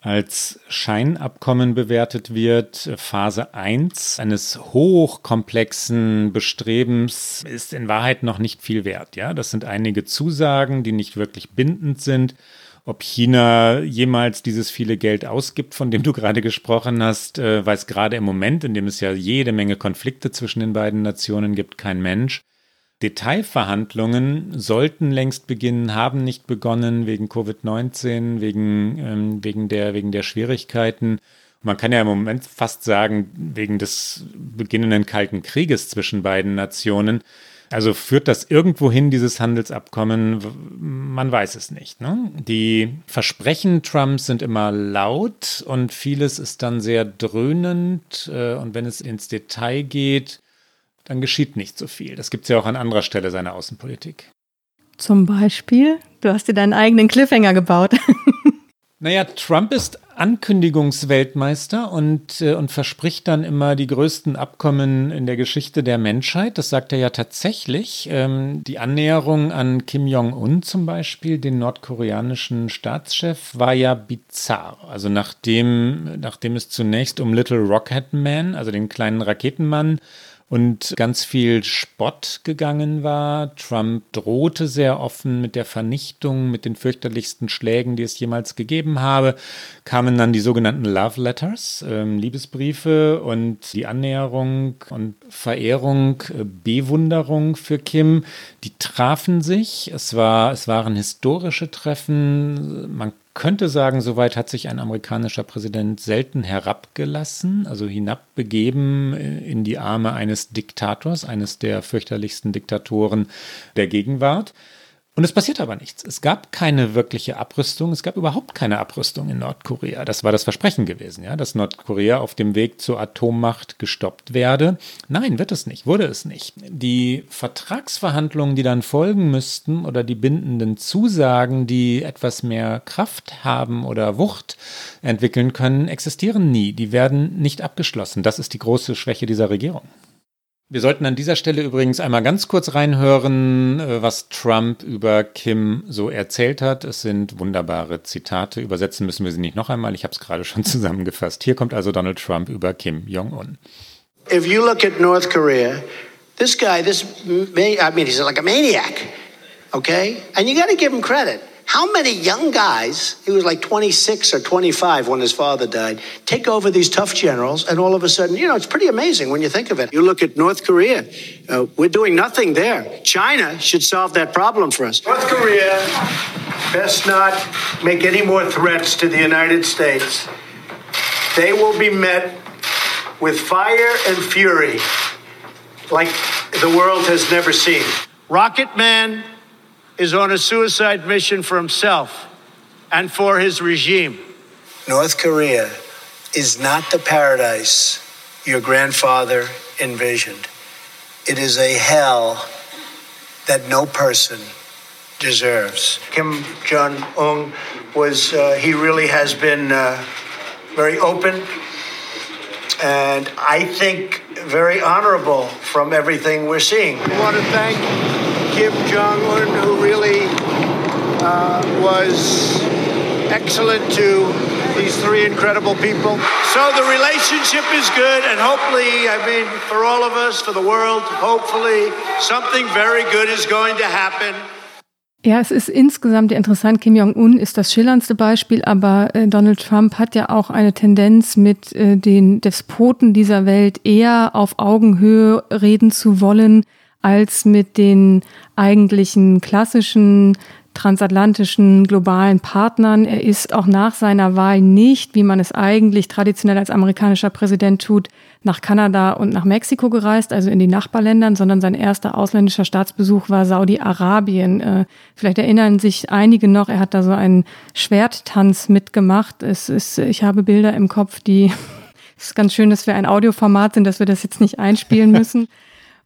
als Scheinabkommen bewertet wird. Phase 1 eines hochkomplexen Bestrebens ist in Wahrheit noch nicht viel wert. Ja, das sind einige Zusagen, die nicht wirklich bindend sind. Ob China jemals dieses viele Geld ausgibt, von dem du gerade gesprochen hast, äh, weiß gerade im Moment, in dem es ja jede Menge Konflikte zwischen den beiden Nationen gibt, kein Mensch. Detailverhandlungen sollten längst beginnen, haben nicht begonnen wegen Covid-19, wegen, ähm, wegen, der, wegen der Schwierigkeiten. Man kann ja im Moment fast sagen, wegen des beginnenden Kalten Krieges zwischen beiden Nationen. Also führt das irgendwo hin, dieses Handelsabkommen? Man weiß es nicht. Ne? Die Versprechen Trumps sind immer laut und vieles ist dann sehr dröhnend. Äh, und wenn es ins Detail geht, dann geschieht nicht so viel. Das gibt es ja auch an anderer Stelle seiner Außenpolitik. Zum Beispiel? Du hast dir deinen eigenen Cliffhanger gebaut. [LAUGHS] naja, Trump ist Ankündigungsweltmeister und, äh, und verspricht dann immer die größten Abkommen in der Geschichte der Menschheit. Das sagt er ja tatsächlich. Ähm, die Annäherung an Kim Jong-un zum Beispiel, den nordkoreanischen Staatschef, war ja bizarr. Also nachdem, nachdem es zunächst um Little Rocket Man, also den kleinen Raketenmann, und ganz viel Spott gegangen war. Trump drohte sehr offen mit der Vernichtung, mit den fürchterlichsten Schlägen, die es jemals gegeben habe. Kamen dann die sogenannten Love Letters, äh, Liebesbriefe und die Annäherung und Verehrung, äh, Bewunderung für Kim. Die trafen sich. Es, war, es waren historische Treffen. Man könnte sagen, soweit hat sich ein amerikanischer Präsident selten herabgelassen, also hinabbegeben in die Arme eines Diktators, eines der fürchterlichsten Diktatoren der Gegenwart. Und es passiert aber nichts. Es gab keine wirkliche Abrüstung. Es gab überhaupt keine Abrüstung in Nordkorea. Das war das Versprechen gewesen, ja, dass Nordkorea auf dem Weg zur Atommacht gestoppt werde. Nein, wird es nicht, wurde es nicht. Die Vertragsverhandlungen, die dann folgen müssten oder die bindenden Zusagen, die etwas mehr Kraft haben oder Wucht entwickeln können, existieren nie. Die werden nicht abgeschlossen. Das ist die große Schwäche dieser Regierung. Wir sollten an dieser Stelle übrigens einmal ganz kurz reinhören, äh, was Trump über Kim so erzählt hat. Es sind wunderbare Zitate. Übersetzen müssen wir sie nicht noch einmal. Ich habe es gerade schon [LAUGHS] zusammengefasst. Hier kommt also Donald Trump über Kim Jong-un. If you look at North Korea, this guy, this, I mean, he's like a maniac, okay? And you got to give him credit. How many young guys, he was like 26 or 25 when his father died, take over these tough generals, and all of a sudden, you know, it's pretty amazing when you think of it. You look at North Korea, uh, we're doing nothing there. China should solve that problem for us. North Korea best not make any more threats to the United States. They will be met with fire and fury like the world has never seen. Rocket Man is on a suicide mission for himself and for his regime. North Korea is not the paradise your grandfather envisioned. It is a hell that no person deserves. Kim Jong un was, uh, he really has been uh, very open and I think very honorable from everything we're seeing. I want to thank Kim Jong un, who really uh, was excellent to these three incredible people. So the relationship is good, and hopefully, I mean, for all of us, for the world, hopefully, something very good is going to happen. Ja, es ist insgesamt interessant. Kim Jong-un ist das schillerndste Beispiel, aber äh, Donald Trump hat ja auch eine Tendenz, mit äh, den Despoten dieser Welt eher auf Augenhöhe reden zu wollen als mit den eigentlichen klassischen transatlantischen globalen Partnern. Er ist auch nach seiner Wahl nicht, wie man es eigentlich traditionell als amerikanischer Präsident tut, nach Kanada und nach Mexiko gereist, also in die Nachbarländern, sondern sein erster ausländischer Staatsbesuch war Saudi-Arabien. Äh, vielleicht erinnern sich einige noch, er hat da so einen Schwerttanz mitgemacht. Es ist, ich habe Bilder im Kopf, die [LAUGHS] es ist ganz schön, dass wir ein Audioformat sind, dass wir das jetzt nicht einspielen [LAUGHS] müssen.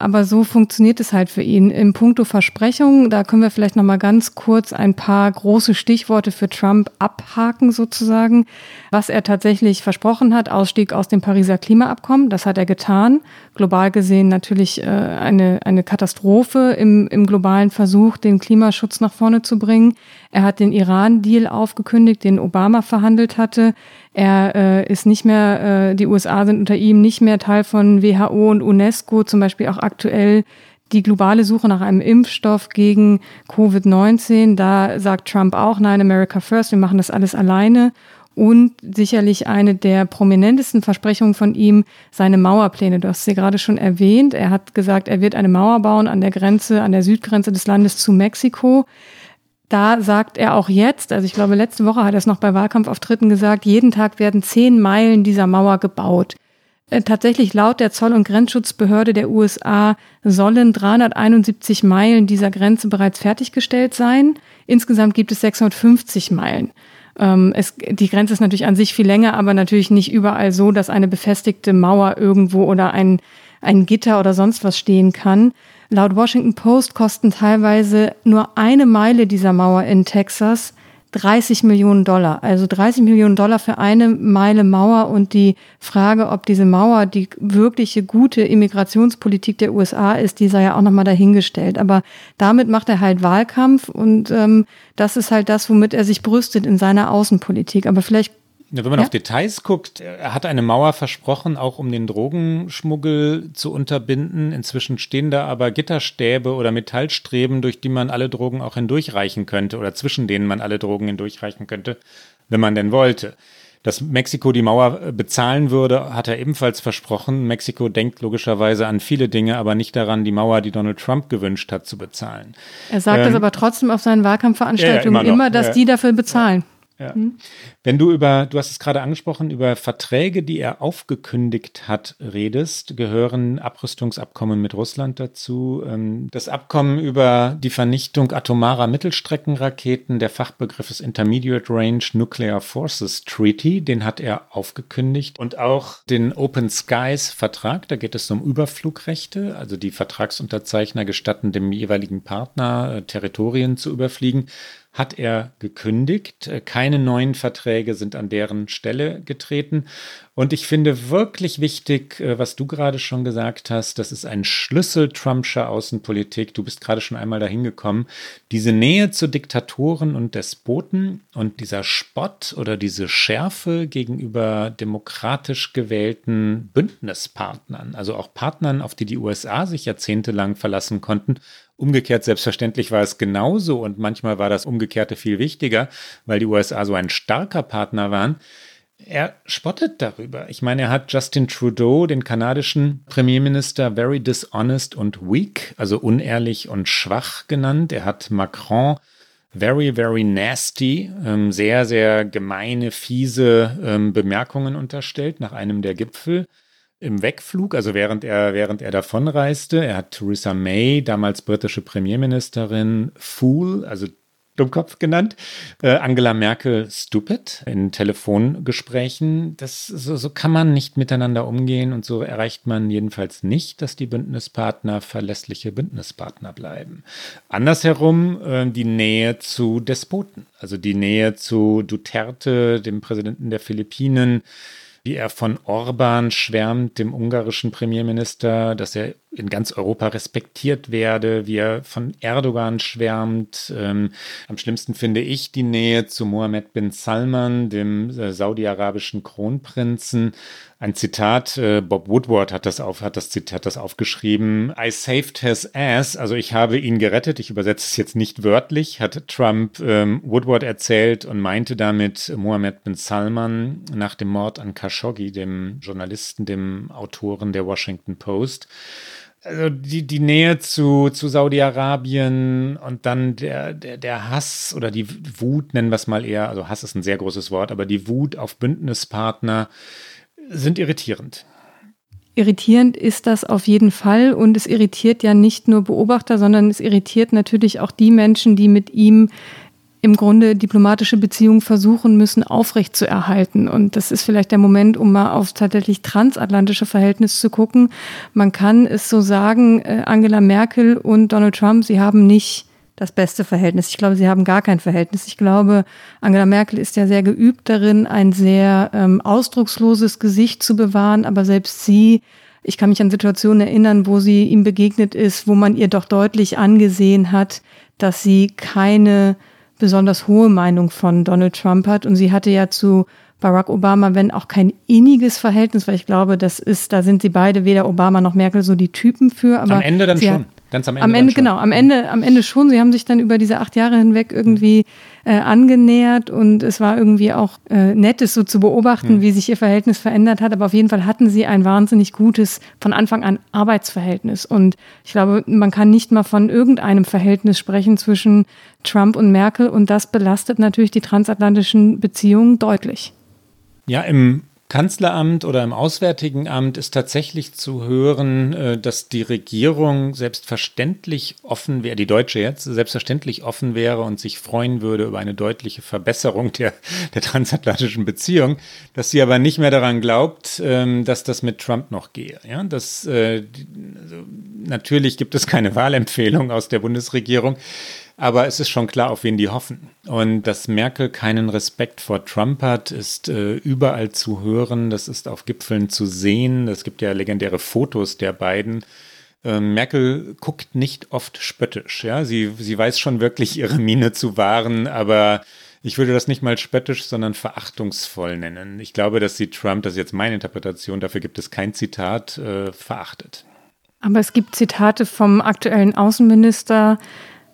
Aber so funktioniert es halt für ihn. Im Punkto Versprechungen, da können wir vielleicht noch mal ganz kurz ein paar große Stichworte für Trump abhaken sozusagen. Was er tatsächlich versprochen hat, Ausstieg aus dem Pariser Klimaabkommen, das hat er getan. Global gesehen natürlich äh, eine, eine Katastrophe im, im globalen Versuch, den Klimaschutz nach vorne zu bringen. Er hat den Iran-Deal aufgekündigt, den Obama verhandelt hatte. Er äh, ist nicht mehr, äh, die USA sind unter ihm nicht mehr Teil von WHO und UNESCO, zum Beispiel auch aktuell die globale Suche nach einem Impfstoff gegen Covid-19. Da sagt Trump auch, nein, America First, wir machen das alles alleine. Und sicherlich eine der prominentesten Versprechungen von ihm, seine Mauerpläne. Du hast sie gerade schon erwähnt. Er hat gesagt, er wird eine Mauer bauen an der Grenze, an der Südgrenze des Landes zu Mexiko da sagt er auch jetzt, also ich glaube, letzte Woche hat er es noch bei Wahlkampfauftritten gesagt, jeden Tag werden zehn Meilen dieser Mauer gebaut. Äh, tatsächlich laut der Zoll- und Grenzschutzbehörde der USA sollen 371 Meilen dieser Grenze bereits fertiggestellt sein. Insgesamt gibt es 650 Meilen. Ähm, es, die Grenze ist natürlich an sich viel länger, aber natürlich nicht überall so, dass eine befestigte Mauer irgendwo oder ein, ein Gitter oder sonst was stehen kann. Laut Washington Post kosten teilweise nur eine Meile dieser Mauer in Texas 30 Millionen Dollar. Also 30 Millionen Dollar für eine Meile Mauer und die Frage, ob diese Mauer die wirkliche gute Immigrationspolitik der USA ist, die sei ja auch nochmal dahingestellt. Aber damit macht er halt Wahlkampf und ähm, das ist halt das, womit er sich brüstet in seiner Außenpolitik. Aber vielleicht ja, wenn man ja? auf Details guckt, er hat eine Mauer versprochen, auch um den Drogenschmuggel zu unterbinden. Inzwischen stehen da aber Gitterstäbe oder Metallstreben, durch die man alle Drogen auch hindurchreichen könnte oder zwischen denen man alle Drogen hindurchreichen könnte, wenn man denn wollte. Dass Mexiko die Mauer bezahlen würde, hat er ebenfalls versprochen. Mexiko denkt logischerweise an viele Dinge, aber nicht daran, die Mauer, die Donald Trump gewünscht hat, zu bezahlen. Er sagt es ähm, aber trotzdem auf seinen Wahlkampfveranstaltungen ja, ja, immer, immer, dass die dafür bezahlen. Ja. Mhm. Wenn du über, du hast es gerade angesprochen, über Verträge, die er aufgekündigt hat, redest, gehören Abrüstungsabkommen mit Russland dazu. Ähm, das Abkommen über die Vernichtung atomarer Mittelstreckenraketen, der Fachbegriff ist Intermediate Range Nuclear Forces Treaty, den hat er aufgekündigt. Und auch den Open Skies Vertrag, da geht es um Überflugrechte, also die Vertragsunterzeichner gestatten dem jeweiligen Partner, äh, Territorien zu überfliegen hat er gekündigt. Keine neuen Verträge sind an deren Stelle getreten. Und ich finde wirklich wichtig, äh, was du gerade schon gesagt hast, das ist ein Schlüssel Trumpscher Außenpolitik. Du bist gerade schon einmal dahin gekommen. Diese Nähe zu Diktatoren und Despoten und dieser Spott oder diese Schärfe gegenüber demokratisch gewählten Bündnispartnern, also auch Partnern, auf die die USA sich jahrzehntelang verlassen konnten, Umgekehrt selbstverständlich war es genauso und manchmal war das Umgekehrte viel wichtiger, weil die USA so ein starker Partner waren. Er spottet darüber. Ich meine, er hat Justin Trudeau, den kanadischen Premierminister, very dishonest und weak, also unehrlich und schwach genannt. Er hat Macron very, very nasty, ähm, sehr, sehr gemeine, fiese ähm, Bemerkungen unterstellt nach einem der Gipfel im Wegflug, also während er, während er davonreiste. Er hat Theresa May, damals britische Premierministerin, Fool, also Dummkopf genannt, äh, Angela Merkel stupid in Telefongesprächen. Das, so, so kann man nicht miteinander umgehen und so erreicht man jedenfalls nicht, dass die Bündnispartner verlässliche Bündnispartner bleiben. Andersherum äh, die Nähe zu Despoten, also die Nähe zu Duterte, dem Präsidenten der Philippinen, wie er von Orban schwärmt, dem ungarischen Premierminister, dass er in ganz Europa respektiert werde, wie er von Erdogan schwärmt. Ähm, am schlimmsten finde ich die Nähe zu Mohammed bin Salman, dem äh, saudi-arabischen Kronprinzen. Ein Zitat, äh, Bob Woodward hat das, auf, hat das Zitat das aufgeschrieben. I saved his ass, also ich habe ihn gerettet. Ich übersetze es jetzt nicht wörtlich, hat Trump ähm, Woodward erzählt und meinte damit Mohammed bin Salman nach dem Mord an Khashoggi, dem Journalisten, dem Autoren der Washington Post. Also die, die Nähe zu, zu Saudi-Arabien und dann der, der, der Hass oder die Wut, nennen wir es mal eher, also Hass ist ein sehr großes Wort, aber die Wut auf Bündnispartner sind irritierend. Irritierend ist das auf jeden Fall und es irritiert ja nicht nur Beobachter, sondern es irritiert natürlich auch die Menschen, die mit ihm im Grunde diplomatische Beziehungen versuchen müssen aufrechtzuerhalten. Und das ist vielleicht der Moment, um mal auf tatsächlich transatlantische Verhältnisse zu gucken. Man kann es so sagen, äh, Angela Merkel und Donald Trump, sie haben nicht das beste Verhältnis. Ich glaube, sie haben gar kein Verhältnis. Ich glaube, Angela Merkel ist ja sehr geübt darin, ein sehr ähm, ausdrucksloses Gesicht zu bewahren, aber selbst sie ich kann mich an Situationen erinnern, wo sie ihm begegnet ist, wo man ihr doch deutlich angesehen hat, dass sie keine besonders hohe Meinung von Donald Trump hat. Und sie hatte ja zu Barack Obama, wenn auch kein inniges Verhältnis, weil ich glaube, das ist, da sind sie beide, weder Obama noch Merkel, so die Typen für. Aber am Ende dann schon. Hat, Ganz am Ende. Am Ende, genau, am Ende, am Ende schon. Sie haben sich dann über diese acht Jahre hinweg irgendwie äh, angenähert und es war irgendwie auch äh, nett, es so zu beobachten, mhm. wie sich ihr Verhältnis verändert hat. Aber auf jeden Fall hatten sie ein wahnsinnig gutes, von Anfang an Arbeitsverhältnis. Und ich glaube, man kann nicht mal von irgendeinem Verhältnis sprechen zwischen Trump und Merkel und das belastet natürlich die transatlantischen Beziehungen deutlich. Ja, im Kanzleramt oder im Auswärtigen Amt ist tatsächlich zu hören, äh, dass die Regierung selbstverständlich offen wäre, die deutsche jetzt, selbstverständlich offen wäre und sich freuen würde über eine deutliche Verbesserung der, der transatlantischen Beziehung, dass sie aber nicht mehr daran glaubt, ähm, dass das mit Trump noch gehe. Ja, das, äh, also natürlich gibt es keine Wahlempfehlung aus der Bundesregierung. Aber es ist schon klar, auf wen die hoffen. Und dass Merkel keinen Respekt vor Trump hat, ist äh, überall zu hören. Das ist auf Gipfeln zu sehen. Es gibt ja legendäre Fotos der beiden. Ähm, Merkel guckt nicht oft spöttisch. Ja? Sie, sie weiß schon wirklich ihre Miene zu wahren, aber ich würde das nicht mal spöttisch, sondern verachtungsvoll nennen. Ich glaube, dass sie Trump, das ist jetzt meine Interpretation, dafür gibt es kein Zitat, äh, verachtet. Aber es gibt Zitate vom aktuellen Außenminister,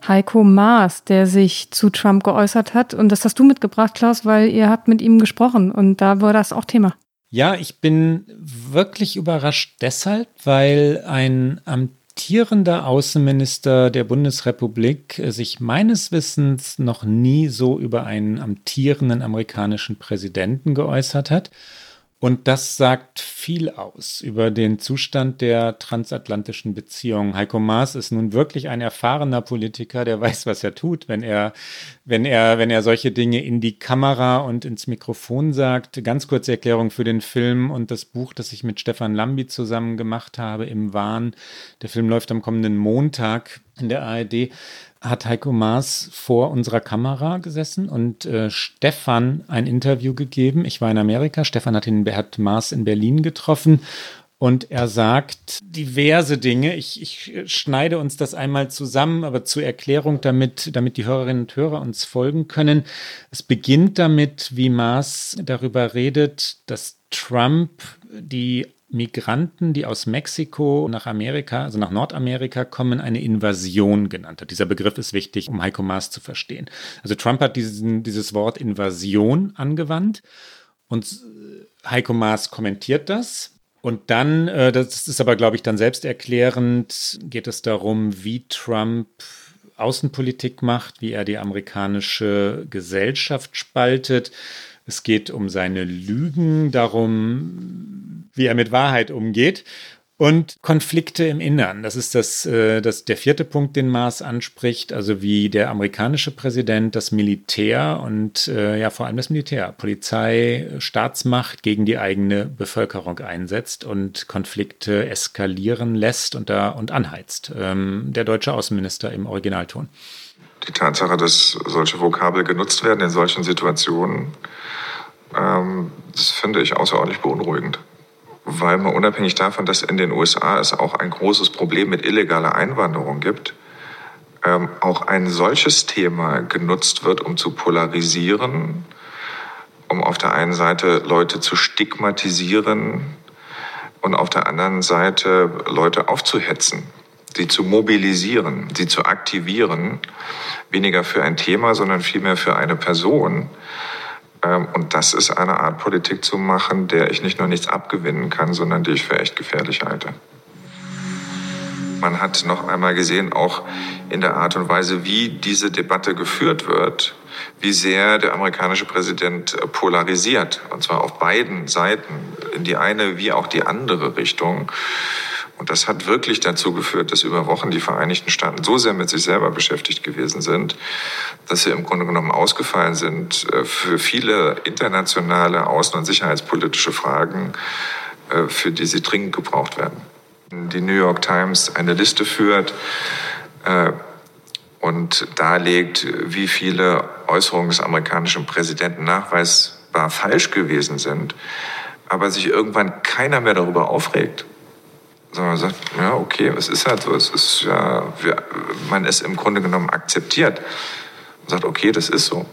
Heiko Maas, der sich zu Trump geäußert hat. Und das hast du mitgebracht, Klaus, weil ihr habt mit ihm gesprochen und da war das auch Thema. Ja, ich bin wirklich überrascht deshalb, weil ein amtierender Außenminister der Bundesrepublik sich meines Wissens noch nie so über einen amtierenden amerikanischen Präsidenten geäußert hat. Und das sagt viel aus über den Zustand der transatlantischen Beziehung. Heiko Maas ist nun wirklich ein erfahrener Politiker, der weiß, was er tut, wenn er, wenn er, wenn er solche Dinge in die Kamera und ins Mikrofon sagt. Ganz kurze Erklärung für den Film und das Buch, das ich mit Stefan Lambi zusammen gemacht habe im Wahn. Der Film läuft am kommenden Montag in der ARD hat Heiko Maas vor unserer Kamera gesessen und äh, Stefan ein Interview gegeben. Ich war in Amerika, Stefan hat, ihn, hat Maas in Berlin getroffen und er sagt diverse Dinge. Ich, ich, schneide uns das einmal zusammen, aber zur Erklärung, damit, damit die Hörerinnen und Hörer uns folgen können. Es beginnt damit, wie Maas darüber redet, dass Trump die Migranten, die aus Mexiko nach Amerika, also nach Nordamerika kommen, eine Invasion genannt hat. Dieser Begriff ist wichtig, um Heiko Maas zu verstehen. Also Trump hat diesen, dieses Wort Invasion angewandt und Heiko Maas kommentiert das. Und dann, äh, das ist aber, glaube ich, dann selbsterklärend, geht es darum, wie Trump Außenpolitik macht, wie er die amerikanische Gesellschaft spaltet. Es geht um seine Lügen, darum, wie er mit Wahrheit umgeht. Und Konflikte im Innern, das ist das, äh, das, der vierte Punkt, den Maas anspricht, also wie der amerikanische Präsident das Militär und äh, ja vor allem das Militär, Polizei, Staatsmacht gegen die eigene Bevölkerung einsetzt und Konflikte eskalieren lässt und, da, und anheizt. Ähm, der deutsche Außenminister im Originalton. Die Tatsache, dass solche Vokabel genutzt werden in solchen Situationen, ähm, das finde ich außerordentlich beunruhigend. Weil man unabhängig davon, dass in den USA es auch ein großes Problem mit illegaler Einwanderung gibt, ähm, auch ein solches Thema genutzt wird, um zu polarisieren, um auf der einen Seite Leute zu stigmatisieren und auf der anderen Seite Leute aufzuhetzen, sie zu mobilisieren, sie zu aktivieren, weniger für ein Thema, sondern vielmehr für eine Person. Ähm, und das ist eine Art Politik zu machen, der ich nicht nur nichts abgewinnen kann, sondern die ich für echt gefährlich halte. Man hat noch einmal gesehen, auch in der Art und Weise, wie diese Debatte geführt wird, wie sehr der amerikanische Präsident polarisiert, und zwar auf beiden Seiten, in die eine wie auch die andere Richtung. Und das hat wirklich dazu geführt, dass über Wochen die Vereinigten Staaten so sehr mit sich selber beschäftigt gewesen sind, dass sie im Grunde genommen ausgefallen sind äh, für viele internationale außen- und sicherheitspolitische Fragen, äh, für die sie dringend gebraucht werden. Die New York Times eine Liste führt äh, und darlegt, wie viele Äußerungen des amerikanischen Präsidenten nachweisbar falsch gewesen sind, aber sich irgendwann keiner mehr darüber aufregt sondern man sagt, ja, okay, es ist halt so, es ist ja, wir, man ist im Grunde genommen akzeptiert und sagt, okay, das ist so.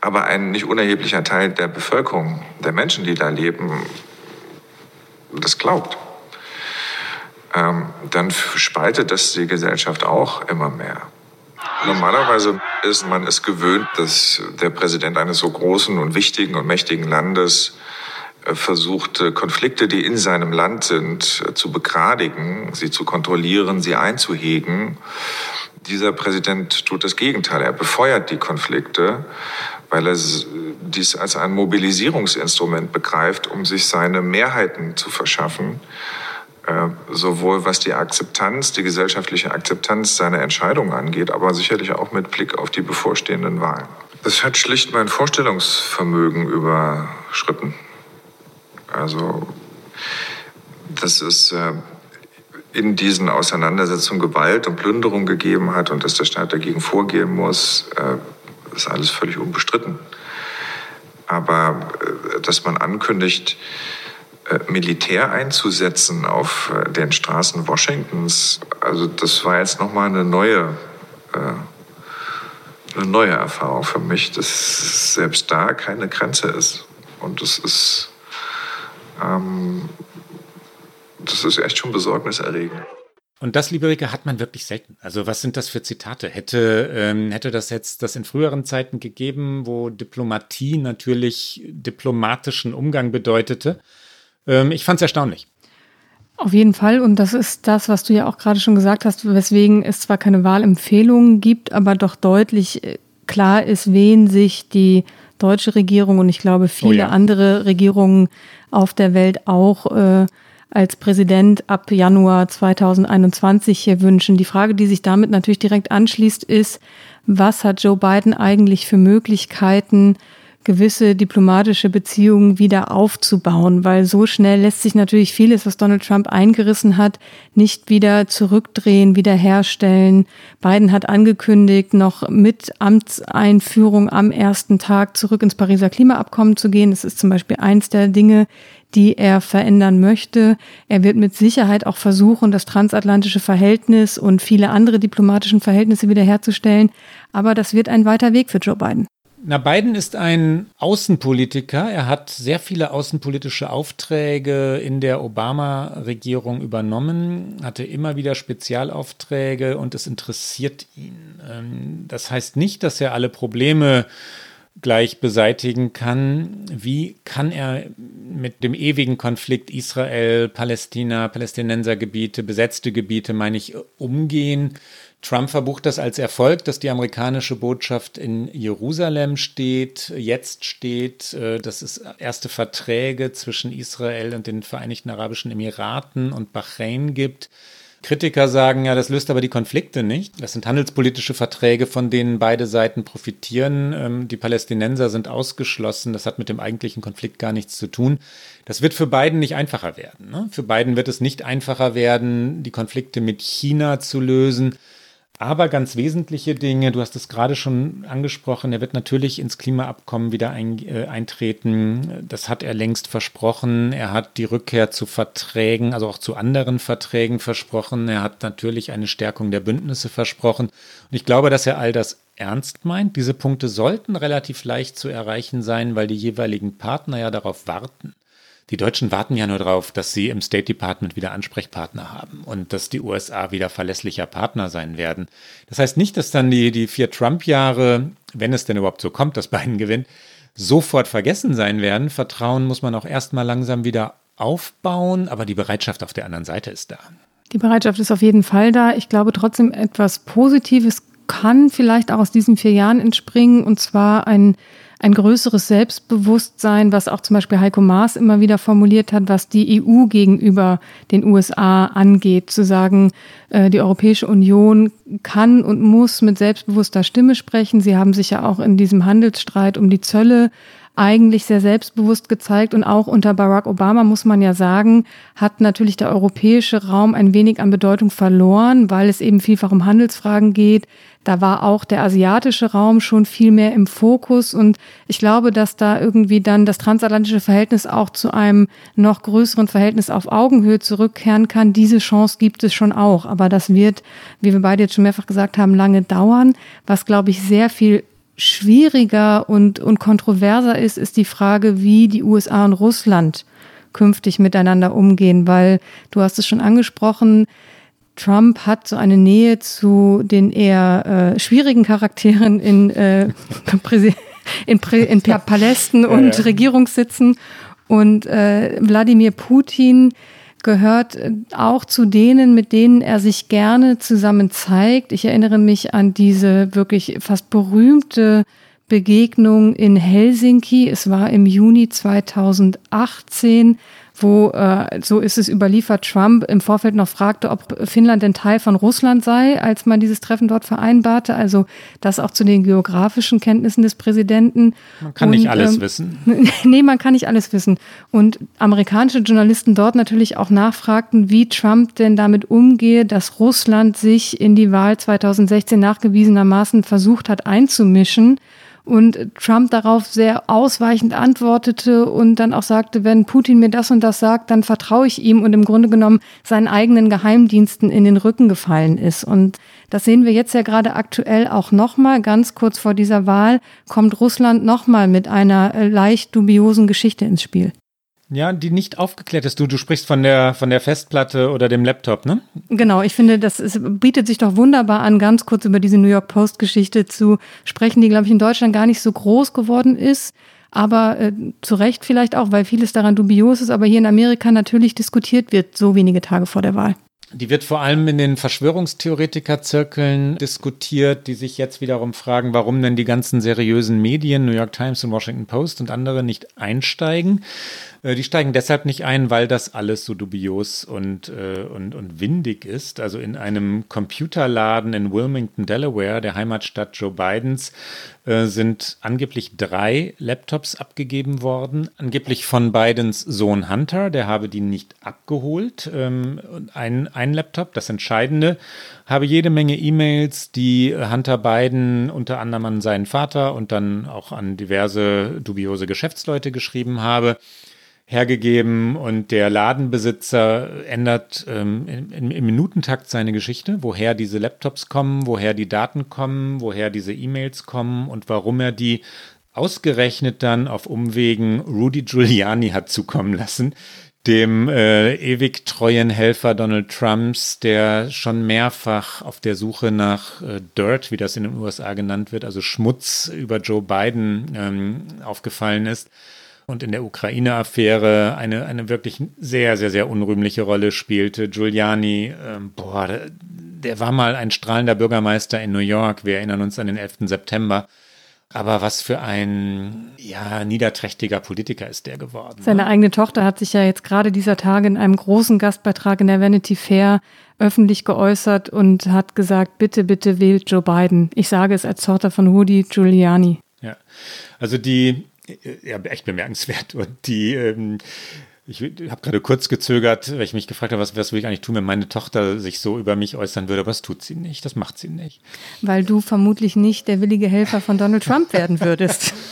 Aber ein nicht unerheblicher Teil der Bevölkerung, der Menschen, die da leben, das glaubt. Ähm, dann spaltet das die Gesellschaft auch immer mehr. Normalerweise ist man es gewöhnt, dass der Präsident eines so großen und wichtigen und mächtigen Landes versucht, Konflikte, die in seinem Land sind, zu begradigen, sie zu kontrollieren, sie einzuhegen. Dieser Präsident tut das Gegenteil. Er befeuert die Konflikte, weil er dies als ein Mobilisierungsinstrument begreift, um sich seine Mehrheiten zu verschaffen, äh, sowohl was die Akzeptanz, die gesellschaftliche Akzeptanz seiner Entscheidungen angeht, aber sicherlich auch mit Blick auf die bevorstehenden Wahlen. Das hat schlicht mein Vorstellungsvermögen überschritten. Also dass es äh, in diesen Auseinandersetzungen Gewalt und Plünderung gegeben hat und dass der Staat dagegen vorgehen muss, äh, ist alles völlig unbestritten. Aber äh, dass man ankündigt, Militär einzusetzen auf den Straßen Washingtons, also das war jetzt nochmal eine neue, eine neue Erfahrung für mich, dass selbst da keine Grenze ist. Und es ist ähm, das ist echt schon besorgniserregend. Und das, liebe Rike, hat man wirklich selten. Also was sind das für Zitate? Hätte, ähm, hätte das jetzt das in früheren Zeiten gegeben, wo Diplomatie natürlich diplomatischen Umgang bedeutete? Ähm, ich fand es erstaunlich. Auf jeden Fall. Und das ist das, was du ja auch gerade schon gesagt hast, weswegen es zwar keine Wahlempfehlungen gibt, aber doch deutlich äh, klar ist, wen sich die deutsche Regierung und ich glaube viele oh ja. andere Regierungen auf der Welt auch äh, als Präsident ab Januar 2021 hier wünschen. Die Frage, die sich damit natürlich direkt anschließt, ist, was hat Joe Biden eigentlich für Möglichkeiten, gewisse diplomatische Beziehungen wieder aufzubauen, weil so schnell lässt sich natürlich vieles, was Donald Trump eingerissen hat, nicht wieder zurückdrehen, wiederherstellen. Biden hat angekündigt, noch mit Amtseinführung am ersten Tag zurück ins Pariser Klimaabkommen zu gehen. Das ist zum Beispiel eins der Dinge, die er verändern möchte. Er wird mit Sicherheit auch versuchen, das transatlantische Verhältnis und viele andere diplomatischen Verhältnisse wiederherzustellen. Aber das wird ein weiter Weg für Joe Biden. Na, Biden ist ein Außenpolitiker. Er hat sehr viele außenpolitische Aufträge in der Obama-Regierung übernommen, hatte immer wieder Spezialaufträge und es interessiert ihn. Ähm, das heißt nicht, dass er alle Probleme gleich beseitigen kann. Wie kann er mit dem ewigen Konflikt Israel, Palästina, Palästinensergebiete, besetzte Gebiete, meine ich, umgehen? Trump verbucht das als Erfolg, dass die amerikanische Botschaft in Jerusalem steht, jetzt steht, äh, dass es erste Verträge zwischen Israel und den Vereinigten Arabischen Emiraten und Bahrain gibt. Kritiker sagen ja, das löst aber die Konflikte nicht. Das sind handelspolitische Verträge, von denen beide Seiten profitieren. Ähm, die Palästinenser sind ausgeschlossen. Das hat mit dem eigentlichen Konflikt gar nichts zu tun. Das wird für beiden nicht einfacher werden. Ne? Für beiden wird es nicht einfacher werden, die Konflikte mit China zu lösen. Aber ganz wesentliche Dinge, du hast es gerade schon angesprochen, er wird natürlich ins Klimaabkommen wieder ein, äh, eintreten. Das hat er längst versprochen. Er hat die Rückkehr zu Verträgen, also auch zu anderen Verträgen versprochen. Er hat natürlich eine Stärkung der Bündnisse versprochen. Und ich glaube, dass er all das ernst meint. Diese Punkte sollten relativ leicht zu erreichen sein, weil die jeweiligen Partner ja darauf warten. Die Deutschen warten ja nur darauf, dass sie im State Department wieder Ansprechpartner haben und dass die USA wieder verlässlicher Partner sein werden. Das heißt nicht, dass dann die, die vier Trump-Jahre, wenn es denn überhaupt so kommt, dass Biden gewinnt, sofort vergessen sein werden. Vertrauen muss man auch erstmal langsam wieder aufbauen, aber die Bereitschaft auf der anderen Seite ist da. Die Bereitschaft ist auf jeden Fall da. Ich glaube trotzdem, etwas Positives kann vielleicht auch aus diesen vier Jahren entspringen, und zwar ein ein größeres Selbstbewusstsein, was auch zum Beispiel Heiko Maas immer wieder formuliert hat, was die EU gegenüber den USA angeht, zu sagen, äh, die Europäische Union kann und muss mit selbstbewusster Stimme sprechen. Sie haben sich ja auch in diesem Handelsstreit um die Zölle eigentlich sehr selbstbewusst gezeigt und auch unter Barack Obama muss man ja sagen, hat natürlich der europäische Raum ein wenig an Bedeutung verloren, weil es eben vielfach um Handelsfragen geht. Da war auch der asiatische Raum schon viel mehr im Fokus und ich glaube, dass da irgendwie dann das transatlantische Verhältnis auch zu einem noch größeren Verhältnis auf Augenhöhe zurückkehren kann. Diese Chance gibt es schon auch, aber das wird, wie wir beide jetzt schon mehrfach gesagt haben, lange dauern, was glaube ich sehr viel schwieriger und, und kontroverser ist, ist die Frage, wie die USA und Russland künftig miteinander umgehen, weil du hast es schon angesprochen, Trump hat so eine Nähe zu den eher äh, schwierigen Charakteren in, äh, [LAUGHS] in, in Palästen und ja, ja. Regierungssitzen. Und äh, Wladimir Putin gehört äh, auch zu denen, mit denen er sich gerne zusammen zeigt. Ich erinnere mich an diese wirklich fast berühmte Begegnung in Helsinki. Es war im Juni 2018 wo, äh, so ist es überliefert, Trump im Vorfeld noch fragte, ob Finnland denn Teil von Russland sei, als man dieses Treffen dort vereinbarte. Also das auch zu den geografischen Kenntnissen des Präsidenten. Man kann Und, nicht alles ähm, wissen. [LAUGHS] nee, man kann nicht alles wissen. Und amerikanische Journalisten dort natürlich auch nachfragten, wie Trump denn damit umgehe, dass Russland sich in die Wahl 2016 nachgewiesenermaßen versucht hat einzumischen und Trump darauf sehr ausweichend antwortete und dann auch sagte, wenn Putin mir das und das sagt, dann vertraue ich ihm und im Grunde genommen seinen eigenen Geheimdiensten in den Rücken gefallen ist. Und das sehen wir jetzt ja gerade aktuell auch nochmal, ganz kurz vor dieser Wahl kommt Russland nochmal mit einer leicht dubiosen Geschichte ins Spiel. Ja, die nicht aufgeklärt ist. Du, du sprichst von der, von der Festplatte oder dem Laptop, ne? Genau, ich finde, das ist, bietet sich doch wunderbar an, ganz kurz über diese New York Post-Geschichte zu sprechen, die, glaube ich, in Deutschland gar nicht so groß geworden ist. Aber äh, zu Recht vielleicht auch, weil vieles daran dubios ist, aber hier in Amerika natürlich diskutiert wird, so wenige Tage vor der Wahl. Die wird vor allem in den Verschwörungstheoretiker-Zirkeln diskutiert, die sich jetzt wiederum fragen, warum denn die ganzen seriösen Medien, New York Times und Washington Post und andere nicht einsteigen. Äh, die steigen deshalb nicht ein, weil das alles so dubios und, äh, und, und windig ist. Also in einem Computerladen in Wilmington, Delaware, der Heimatstadt Joe Bidens, äh, sind angeblich drei Laptops abgegeben worden. Angeblich von Bidens Sohn Hunter, der habe die nicht abgeholt. Ähm, ein, ein Laptop, das Entscheidende, habe jede Menge E-Mails, die Hunter Biden unter anderem an seinen Vater und dann auch an diverse dubiose Geschäftsleute geschrieben habe hergegeben und der Ladenbesitzer ändert ähm, im, Minutentakt seine Geschichte, woher diese Laptops kommen, woher die Daten kommen, woher diese E-Mails kommen und warum er die ausgerechnet dann auf Umwegen Rudy Giuliani hat zukommen lassen, dem äh, ewig treuen Helfer Donald Trumps, der schon mehrfach auf der Suche nach äh, Dirt, wie das in den USA genannt wird, also Schmutz über Joe Biden ähm, aufgefallen ist und in der Ukraine-Affäre eine, eine wirklich sehr, sehr, sehr unrühmliche Rolle spielte. Giuliani, äh, boah, der, der war mal ein strahlender Bürgermeister in New York. Wir erinnern uns an den 11. September. Aber was für ein ja, niederträchtiger Politiker ist der geworden. Seine ne? eigene Tochter hat sich ja jetzt gerade dieser Tage in einem großen Gastbeitrag in der Vanity Fair öffentlich geäußert und hat gesagt, bitte, bitte wählt Joe Biden. Ich sage es als Tochter von Rudi Giuliani. Ja, also die ja, echt bemerkenswert. Und die, ähm, ich habe gerade kurz gezögert, weil ich mich gefragt habe, was, was will ich eigentlich tun, wenn meine Tochter sich so über mich äußern würde, aber das tut sie nicht, das macht sie nicht. Weil du vermutlich nicht der willige Helfer von Donald Trump werden würdest. [LAUGHS]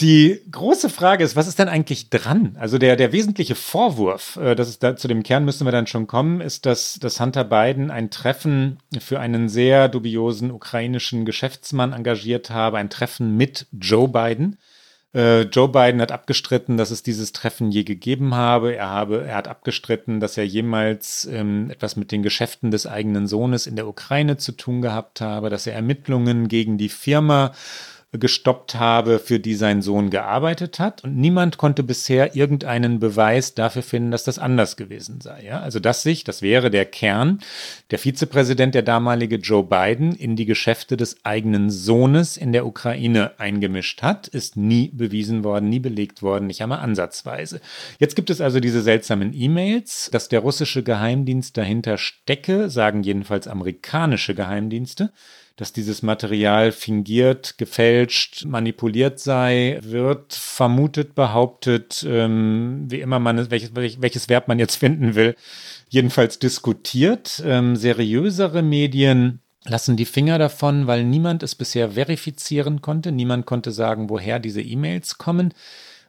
Die große Frage ist, was ist denn eigentlich dran? Also der, der wesentliche Vorwurf, äh, das ist da, zu dem Kern müssen wir dann schon kommen, ist, dass, dass Hunter Biden ein Treffen für einen sehr dubiosen ukrainischen Geschäftsmann engagiert habe, ein Treffen mit Joe Biden. Äh, Joe Biden hat abgestritten, dass es dieses Treffen je gegeben habe. Er, habe, er hat abgestritten, dass er jemals ähm, etwas mit den Geschäften des eigenen Sohnes in der Ukraine zu tun gehabt habe, dass er Ermittlungen gegen die Firma gestoppt habe, für die sein Sohn gearbeitet hat. Und niemand konnte bisher irgendeinen Beweis dafür finden, dass das anders gewesen sei. Ja? Also dass sich, das wäre der Kern, der Vizepräsident, der damalige Joe Biden, in die Geschäfte des eigenen Sohnes in der Ukraine eingemischt hat, ist nie bewiesen worden, nie belegt worden, nicht einmal ansatzweise. Jetzt gibt es also diese seltsamen E-Mails, dass der russische Geheimdienst dahinter stecke, sagen jedenfalls amerikanische Geheimdienste dass dieses Material fingiert, gefälscht, manipuliert sei, wird vermutet, behauptet, ähm, wie immer man welches, welches Verb man jetzt [LAUGHS] finden will, jedenfalls diskutiert. Ähm, seriösere Medien lassen die Finger davon, weil niemand es bisher verifizieren konnte. Niemand konnte sagen, woher diese E-Mails kommen.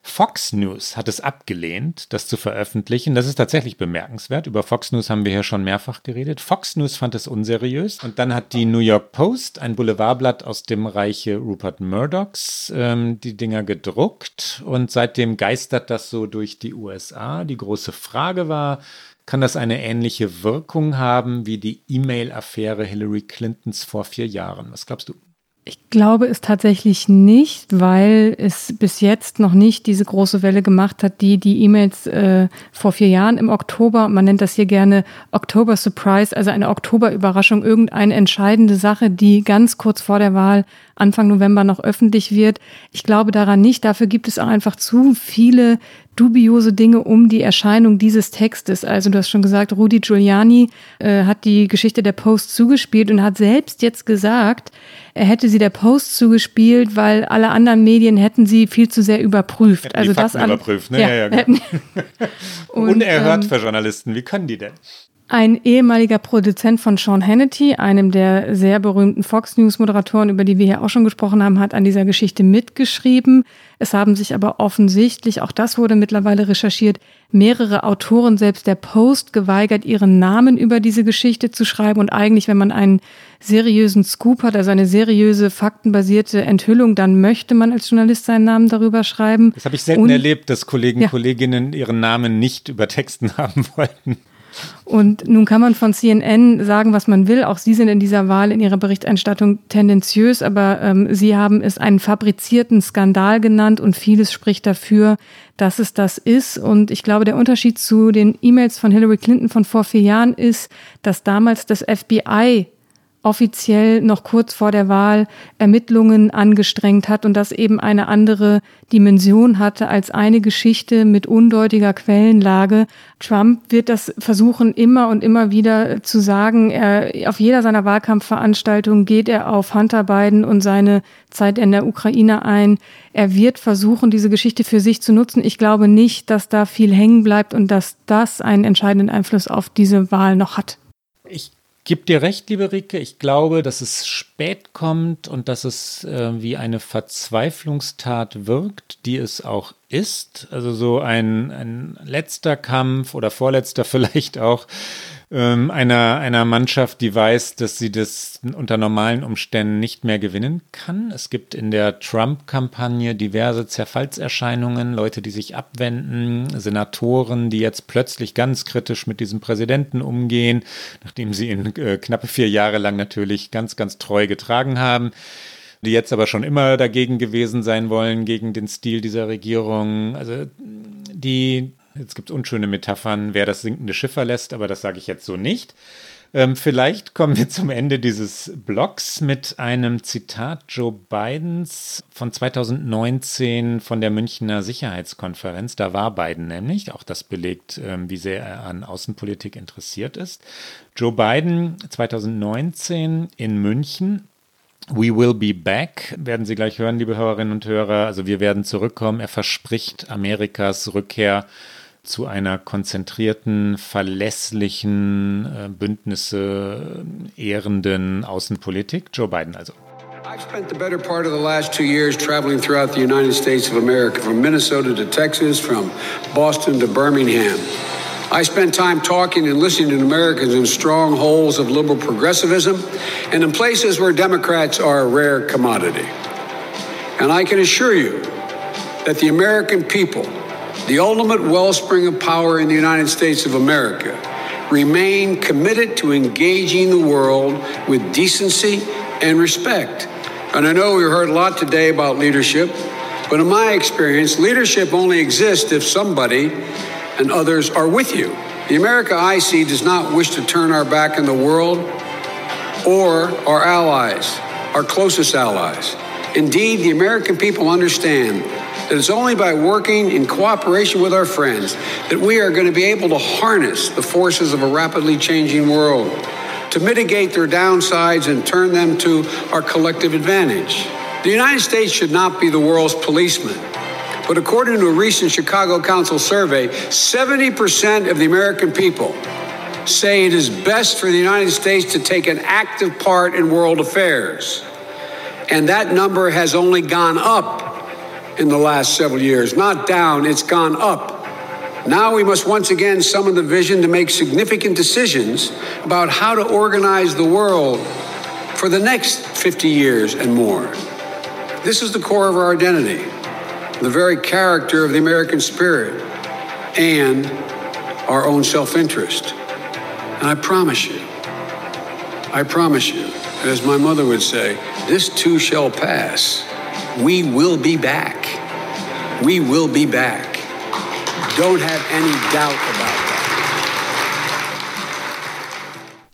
Fox News hat es abgelehnt, das zu veröffentlichen. Das ist tatsächlich bemerkenswert. Über Fox News haben wir hier schon mehrfach geredet. Fox News fand es unseriös. Und dann hat die New York Post, ein Boulevardblatt aus dem Reiche Rupert Murdochs, ähm, die Dinger gedruckt. Und seitdem geistert das so durch die USA. Die große Frage war, kann das eine ähnliche Wirkung haben wie die E-Mail-Affäre Hillary Clintons vor vier Jahren? Was glaubst du? Ich glaube es tatsächlich nicht, weil es bis jetzt noch nicht diese große Welle gemacht hat, die die E-Mails äh, vor vier Jahren im Oktober, man nennt das hier gerne Oktober Surprise, also eine Oktoberüberraschung, irgendeine entscheidende Sache, die ganz kurz vor der Wahl Anfang November noch öffentlich wird. Ich glaube daran nicht. Dafür gibt es auch einfach zu viele dubiose Dinge um die Erscheinung dieses Textes. Also du hast schon gesagt, Rudi Giuliani äh, hat die Geschichte der Post zugespielt und hat selbst jetzt gesagt, er hätte sie der Post zugespielt, weil alle anderen Medien hätten sie viel zu sehr überprüft. Hätten also das an, überprüft, ne? Ja, ja, ja, [LAUGHS] genau. [LAUGHS] Unerhört ähm, für Journalisten. Wie können die denn? Ein ehemaliger Produzent von Sean Hannity, einem der sehr berühmten Fox News Moderatoren, über die wir hier auch schon gesprochen haben, hat an dieser Geschichte mitgeschrieben. Es haben sich aber offensichtlich, auch das wurde mittlerweile recherchiert, mehrere Autoren selbst der Post geweigert, ihren Namen über diese Geschichte zu schreiben. Und eigentlich, wenn man einen seriösen Scoop hat, also eine seriöse, faktenbasierte Enthüllung, dann möchte man als Journalist seinen Namen darüber schreiben. Das habe ich selten Und, erlebt, dass Kollegen, ja. Kolleginnen ihren Namen nicht über Texten [LAUGHS] haben wollten. Und nun kann man von CNN sagen, was man will. Auch Sie sind in dieser Wahl in Ihrer Berichterstattung tendenziös, aber ähm, Sie haben es einen fabrizierten Skandal genannt und vieles spricht dafür, dass es das ist. Und ich glaube, der Unterschied zu den E-Mails von Hillary Clinton von vor vier Jahren ist, dass damals das FBI offiziell noch kurz vor der Wahl Ermittlungen angestrengt hat und das eben eine andere Dimension hatte als eine Geschichte mit undeutiger Quellenlage. Trump wird das versuchen, immer und immer wieder zu sagen. Er, auf jeder seiner Wahlkampfveranstaltungen geht er auf Hunter Biden und seine Zeit in der Ukraine ein. Er wird versuchen, diese Geschichte für sich zu nutzen. Ich glaube nicht, dass da viel hängen bleibt und dass das einen entscheidenden Einfluss auf diese Wahl noch hat. Gebe dir recht, liebe Rike. Ich glaube, dass es spät kommt und dass es äh, wie eine Verzweiflungstat wirkt, die es auch ist. Also so ein, ein letzter Kampf oder vorletzter [LAUGHS] vielleicht auch ähm, einer, einer Mannschaft, die weiß, dass sie das unter normalen Umständen nicht mehr gewinnen kann. Es gibt in der Trump-Kampagne diverse Zerfallserscheinungen, Leute, die sich abwenden, Senatoren, die jetzt plötzlich ganz kritisch mit diesem Präsidenten umgehen, nachdem sie ihn äh, knappe vier Jahre lang natürlich ganz, ganz treu getragen haben die jetzt aber schon immer dagegen gewesen sein wollen, gegen den Stil dieser Regierung. Also die Jetzt gibt es unschöne Metaphern, wer das sinkende Schiff verlässt, aber das sage ich jetzt so nicht. Ähm, vielleicht kommen wir zum Ende dieses Blogs mit einem Zitat Joe Bidens von 2019 von der Münchner Sicherheitskonferenz. Da war Biden nämlich, auch das belegt, ähm, wie sehr er an Außenpolitik interessiert ist. Joe Biden 2019 in München We will be back, werden Sie gleich hören, liebe Hörerinnen und Hörer. Also wir werden zurückkommen. Er verspricht Amerikas Rückkehr zu einer konzentrierten, verlässlichen, äh, Bündnisse äh, ehrenden Außenpolitik. Joe Biden also. I've spent the better part of the last two years traveling throughout the United States of America, from Minnesota to Texas, from Boston to Birmingham. I spent time talking and listening to Americans in strongholds of liberal progressivism and in places where Democrats are a rare commodity. And I can assure you that the American people the ultimate wellspring of power in the United States of America, remain committed to engaging the world with decency and respect And I know we heard a lot today about leadership, but in my experience, leadership only exists if somebody and others are with you. The America I see does not wish to turn our back on the world or our allies, our closest allies. Indeed, the American people understand that it's only by working in cooperation with our friends that we are going to be able to harness the forces of a rapidly changing world, to mitigate their downsides and turn them to our collective advantage. The United States should not be the world's policeman. But according to a recent Chicago Council survey, 70% of the American people say it is best for the United States to take an active part in world affairs. And that number has only gone up in the last several years, not down, it's gone up. Now we must once again summon the vision to make significant decisions about how to organize the world for the next 50 years and more. This is the core of our identity, the very character of the American spirit, and our own self interest. And I promise you, I promise you, as my mother would say, this too shall pass. We will be back. We will be back. Don't have any doubt about that.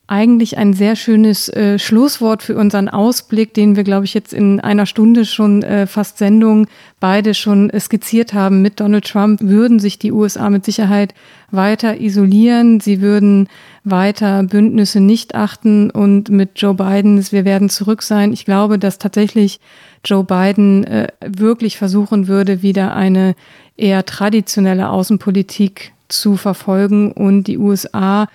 Eigentlich ein sehr schönes äh, Schlusswort für unseren Ausblick, den wir, glaube ich, jetzt in einer Stunde schon äh, fast Sendung beide schon äh, skizziert haben. Mit Donald Trump würden sich die USA mit Sicherheit weiter isolieren. Sie würden weiter Bündnisse nicht achten und mit Joe Biden, wir werden zurück sein. Ich glaube, dass tatsächlich Joe Biden äh, wirklich versuchen würde, wieder eine eher traditionelle Außenpolitik zu verfolgen und die USA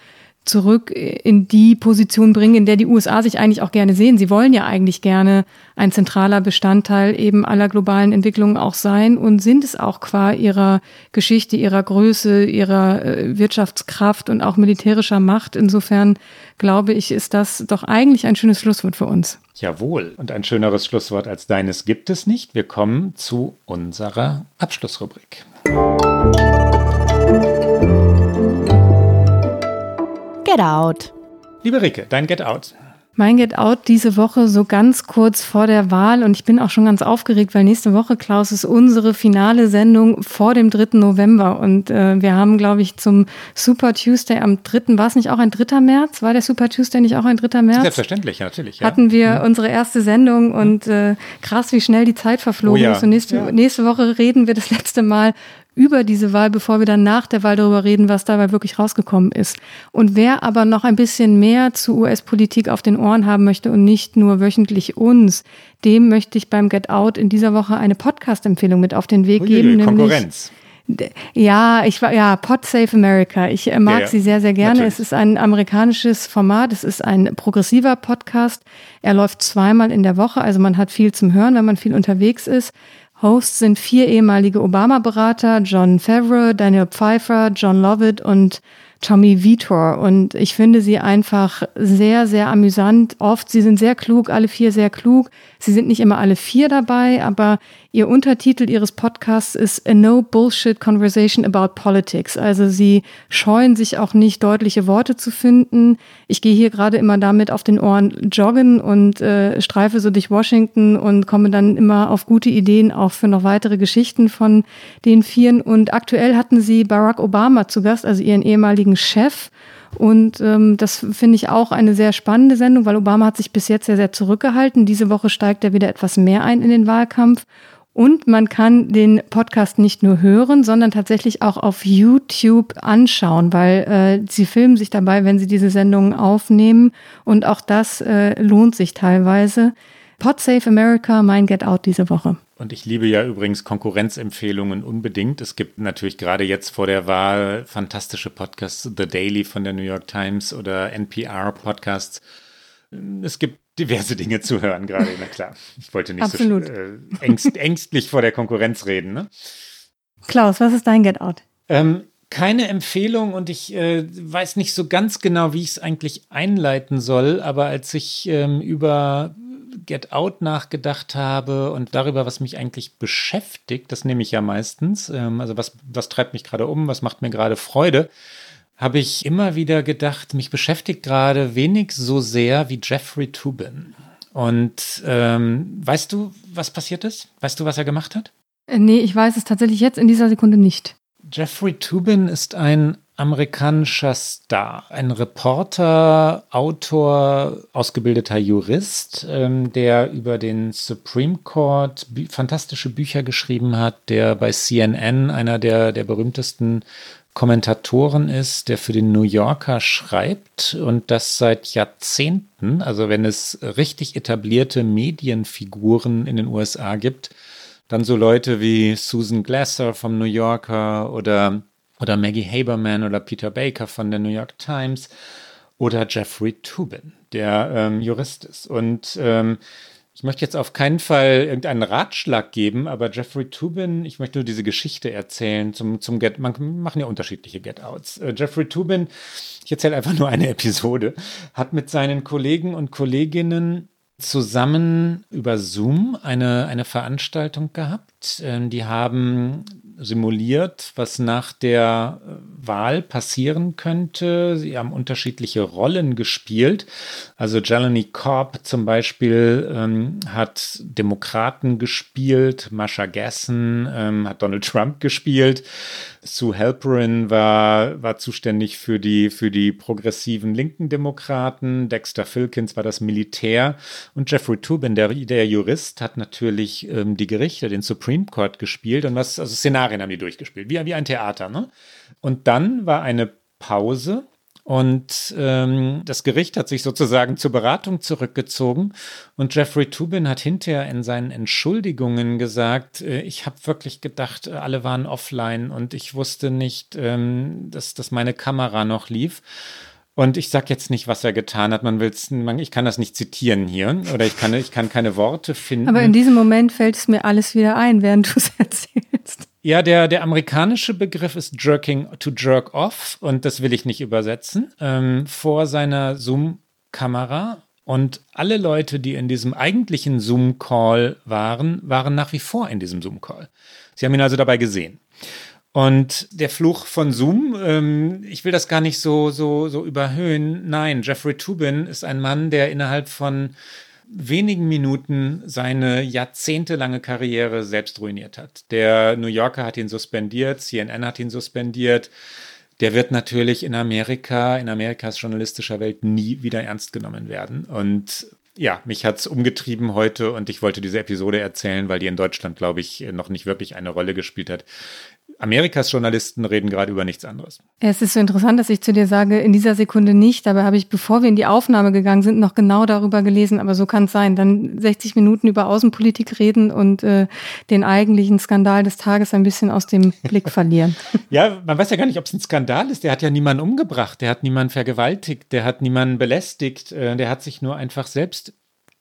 zurück in die Position bringen, in der die USA sich eigentlich auch gerne sehen. Sie wollen ja eigentlich gerne ein zentraler Bestandteil eben aller globalen Entwicklungen auch sein und sind es auch qua ihrer Geschichte, ihrer Größe, ihrer äh, Wirtschaftskraft und auch militärischer Macht. Insofern glaube ich, ist das doch eigentlich ein schönes Schlusswort für uns. Jawohl. Und ein schöneres Schlusswort als deines gibt es nicht. Wir kommen zu unserer Abschlussrubrik. Get Out. Liebe Ricke, dein Get Out. Mein Get Out diese Woche so ganz kurz vor der Wahl und ich bin auch schon ganz aufgeregt, weil nächste Woche, Klaus, ist unsere finale Sendung vor dem 3. November und äh, wir haben, glaube ich, zum Super Tuesday am 3. war es nicht auch ein 3. März? War der Super Tuesday nicht auch ein 3. März? Selbstverständlich, natürlich. Ja. Hatten wir mhm. unsere erste Sendung und äh, krass, wie schnell die Zeit verflogen oh ja. ist und nächste, ja. nächste Woche reden wir das letzte Mal über diese Wahl, bevor wir dann nach der Wahl darüber reden, was dabei wirklich rausgekommen ist. Und wer aber noch ein bisschen mehr zu US-Politik auf den Ohren haben möchte und nicht nur wöchentlich uns, dem möchte ich beim Get Out in dieser Woche eine Podcast-Empfehlung mit auf den Weg geben. Konkurrenz. Ja, ich war ja Pod Save America. Ich äh, mag ja, ja. sie sehr, sehr gerne. Natürlich. Es ist ein amerikanisches Format. Es ist ein progressiver Podcast. Er läuft zweimal in der Woche, also man hat viel zum Hören, wenn man viel unterwegs ist. Hosts sind vier ehemalige Obama-Berater, John Favreau, Daniel Pfeiffer, John Lovett und Tommy Vitor. Und ich finde sie einfach sehr, sehr amüsant. Oft, sie sind sehr klug, alle vier sehr klug. Sie sind nicht immer alle vier dabei, aber Ihr Untertitel Ihres Podcasts ist A No Bullshit Conversation About Politics. Also Sie scheuen sich auch nicht, deutliche Worte zu finden. Ich gehe hier gerade immer damit auf den Ohren joggen und äh, streife so durch Washington und komme dann immer auf gute Ideen auch für noch weitere Geschichten von den Vieren. Und aktuell hatten Sie Barack Obama zu Gast, also Ihren ehemaligen Chef. Und ähm, das finde ich auch eine sehr spannende Sendung, weil Obama hat sich bis jetzt sehr, sehr zurückgehalten. Diese Woche steigt er wieder etwas mehr ein in den Wahlkampf. Und man kann den Podcast nicht nur hören, sondern tatsächlich auch auf YouTube anschauen, weil äh, sie filmen sich dabei, wenn sie diese Sendungen aufnehmen. Und auch das äh, lohnt sich teilweise. Pod Save America, mein Get Out diese Woche. Und ich liebe ja übrigens Konkurrenzempfehlungen unbedingt. Es gibt natürlich gerade jetzt vor der Wahl fantastische Podcasts, The Daily von der New York Times oder NPR-Podcasts. Es gibt diverse Dinge zu hören gerade, na klar. Ich wollte nicht Absolut. so äh, ängst, ängstlich vor der Konkurrenz reden. Ne? Klaus, was ist dein Get Out? Ähm, keine Empfehlung und ich äh, weiß nicht so ganz genau, wie ich es eigentlich einleiten soll, aber als ich ähm, über Get Out nachgedacht habe und darüber, was mich eigentlich beschäftigt, das nehme ich ja meistens, ähm, also was, was treibt mich gerade um, was macht mir gerade Freude, habe ich immer wieder gedacht, mich beschäftigt gerade wenig so sehr wie Jeffrey Tubin. Und ähm, weißt du, was passiert ist? Weißt du, was er gemacht hat? Äh, nee, ich weiß es tatsächlich jetzt in dieser Sekunde nicht. Jeffrey Tubin ist ein amerikanischer Star, ein Reporter, Autor, ausgebildeter Jurist, ähm, der über den Supreme Court bü fantastische Bücher geschrieben hat, der bei CNN einer der, der berühmtesten Kommentatoren ist, der für den New Yorker schreibt und das seit Jahrzehnten, also wenn es richtig etablierte Medienfiguren in den USA gibt, dann so Leute wie Susan Glasser vom New Yorker oder, oder Maggie Haberman oder Peter Baker von der New York Times oder Jeffrey Tubin, der ähm, Jurist ist. Und ähm, ich möchte jetzt auf keinen Fall irgendeinen Ratschlag geben, aber Jeffrey Tubin, ich möchte nur diese Geschichte erzählen zum, zum Get, man machen ja unterschiedliche Get-Outs. Äh, Jeffrey Tubin, ich erzähle einfach nur eine [LAUGHS] Episode, hat mit seinen Kollegen und Kolleginnen zusammen über Zoom eine, eine Veranstaltung gehabt. Ähm, die haben simuliert, was nach der äh, Wahl passieren könnte. Sie haben unterschiedliche Rollen gespielt. Also Jelani Korb zum Beispiel ähm, hat Demokraten gespielt, Masha Gessen ähm, hat Donald Trump gespielt, Sue Halperin war, war zuständig für die, für die progressiven linken Demokraten, Dexter Filkins war das Militär und Jeffrey Tubin, der, der Jurist, hat natürlich ähm, die Gerichte, den Supreme Court gespielt und was, also Szenarien haben die durchgespielt, wie, wie ein Theater. Ne? Und dann war eine Pause und ähm, das Gericht hat sich sozusagen zur Beratung zurückgezogen. Und Jeffrey Tubin hat hinterher in seinen Entschuldigungen gesagt, äh, ich habe wirklich gedacht, alle waren offline und ich wusste nicht, ähm, dass, dass meine Kamera noch lief. Und ich sage jetzt nicht, was er getan hat. Man will's, man, ich kann das nicht zitieren hier oder ich kann, ich kann keine Worte finden. Aber in diesem Moment fällt es mir alles wieder ein, während du es [LAUGHS] erzählst. Ja, der, der amerikanische Begriff ist jerking to jerk off und das will ich nicht übersetzen. Ähm, vor seiner Zoom-Kamera und alle Leute, die in diesem eigentlichen Zoom-Call waren, waren nach wie vor in diesem Zoom-Call. Sie haben ihn also dabei gesehen. Und der Fluch von Zoom, ähm, ich will das gar nicht so, so, so überhöhen. Nein, Jeffrey Tubin ist ein Mann, der innerhalb von wenigen Minuten seine jahrzehntelange Karriere selbst ruiniert hat. Der New Yorker hat ihn suspendiert, CNN hat ihn suspendiert. Der wird natürlich in Amerika, in Amerikas journalistischer Welt nie wieder ernst genommen werden. Und ja, mich hat es umgetrieben heute und ich wollte diese Episode erzählen, weil die in Deutschland, glaube ich, noch nicht wirklich eine Rolle gespielt hat. Amerikas Journalisten reden gerade über nichts anderes. Es ist so interessant, dass ich zu dir sage, in dieser Sekunde nicht, aber habe ich, bevor wir in die Aufnahme gegangen sind, noch genau darüber gelesen, aber so kann es sein. Dann 60 Minuten über Außenpolitik reden und äh, den eigentlichen Skandal des Tages ein bisschen aus dem Blick verlieren. [LAUGHS] [LAUGHS] ja, man weiß ja gar nicht, ob es ein Skandal ist. Der hat ja niemanden umgebracht, der hat niemanden vergewaltigt, der hat niemanden belästigt, äh, der hat sich nur einfach selbst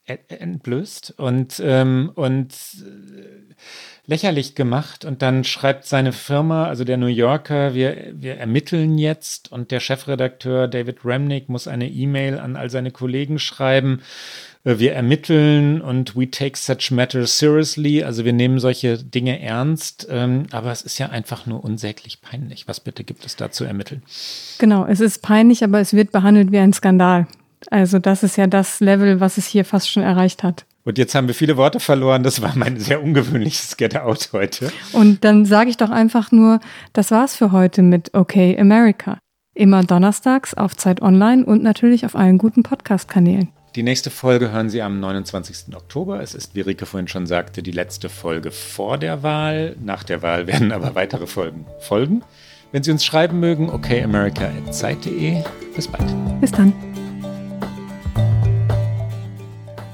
entblößt und, ähm, und äh, lächerlich gemacht. Und dann schreibt seine Firma, also der New Yorker, wir, wir ermitteln jetzt und der Chefredakteur David Remnick muss eine E-Mail an all seine Kollegen schreiben. Äh, wir ermitteln und we take such matters seriously. Also wir nehmen solche Dinge ernst. Ähm, aber es ist ja einfach nur unsäglich peinlich. Was bitte gibt es da zu ermitteln? Genau, es ist peinlich, aber es wird behandelt wie ein Skandal. Also das ist ja das Level, was es hier fast schon erreicht hat. Und jetzt haben wir viele Worte verloren. Das war mein sehr ungewöhnliches Get-Out heute. Und dann sage ich doch einfach nur, das war's für heute mit OK America. Immer donnerstags auf Zeit Online und natürlich auf allen guten Podcast-Kanälen. Die nächste Folge hören Sie am 29. Oktober. Es ist, wie Rike vorhin schon sagte, die letzte Folge vor der Wahl. Nach der Wahl werden aber weitere Folgen folgen. Wenn Sie uns schreiben mögen, okamerica.zeit.de. Bis bald. Bis dann.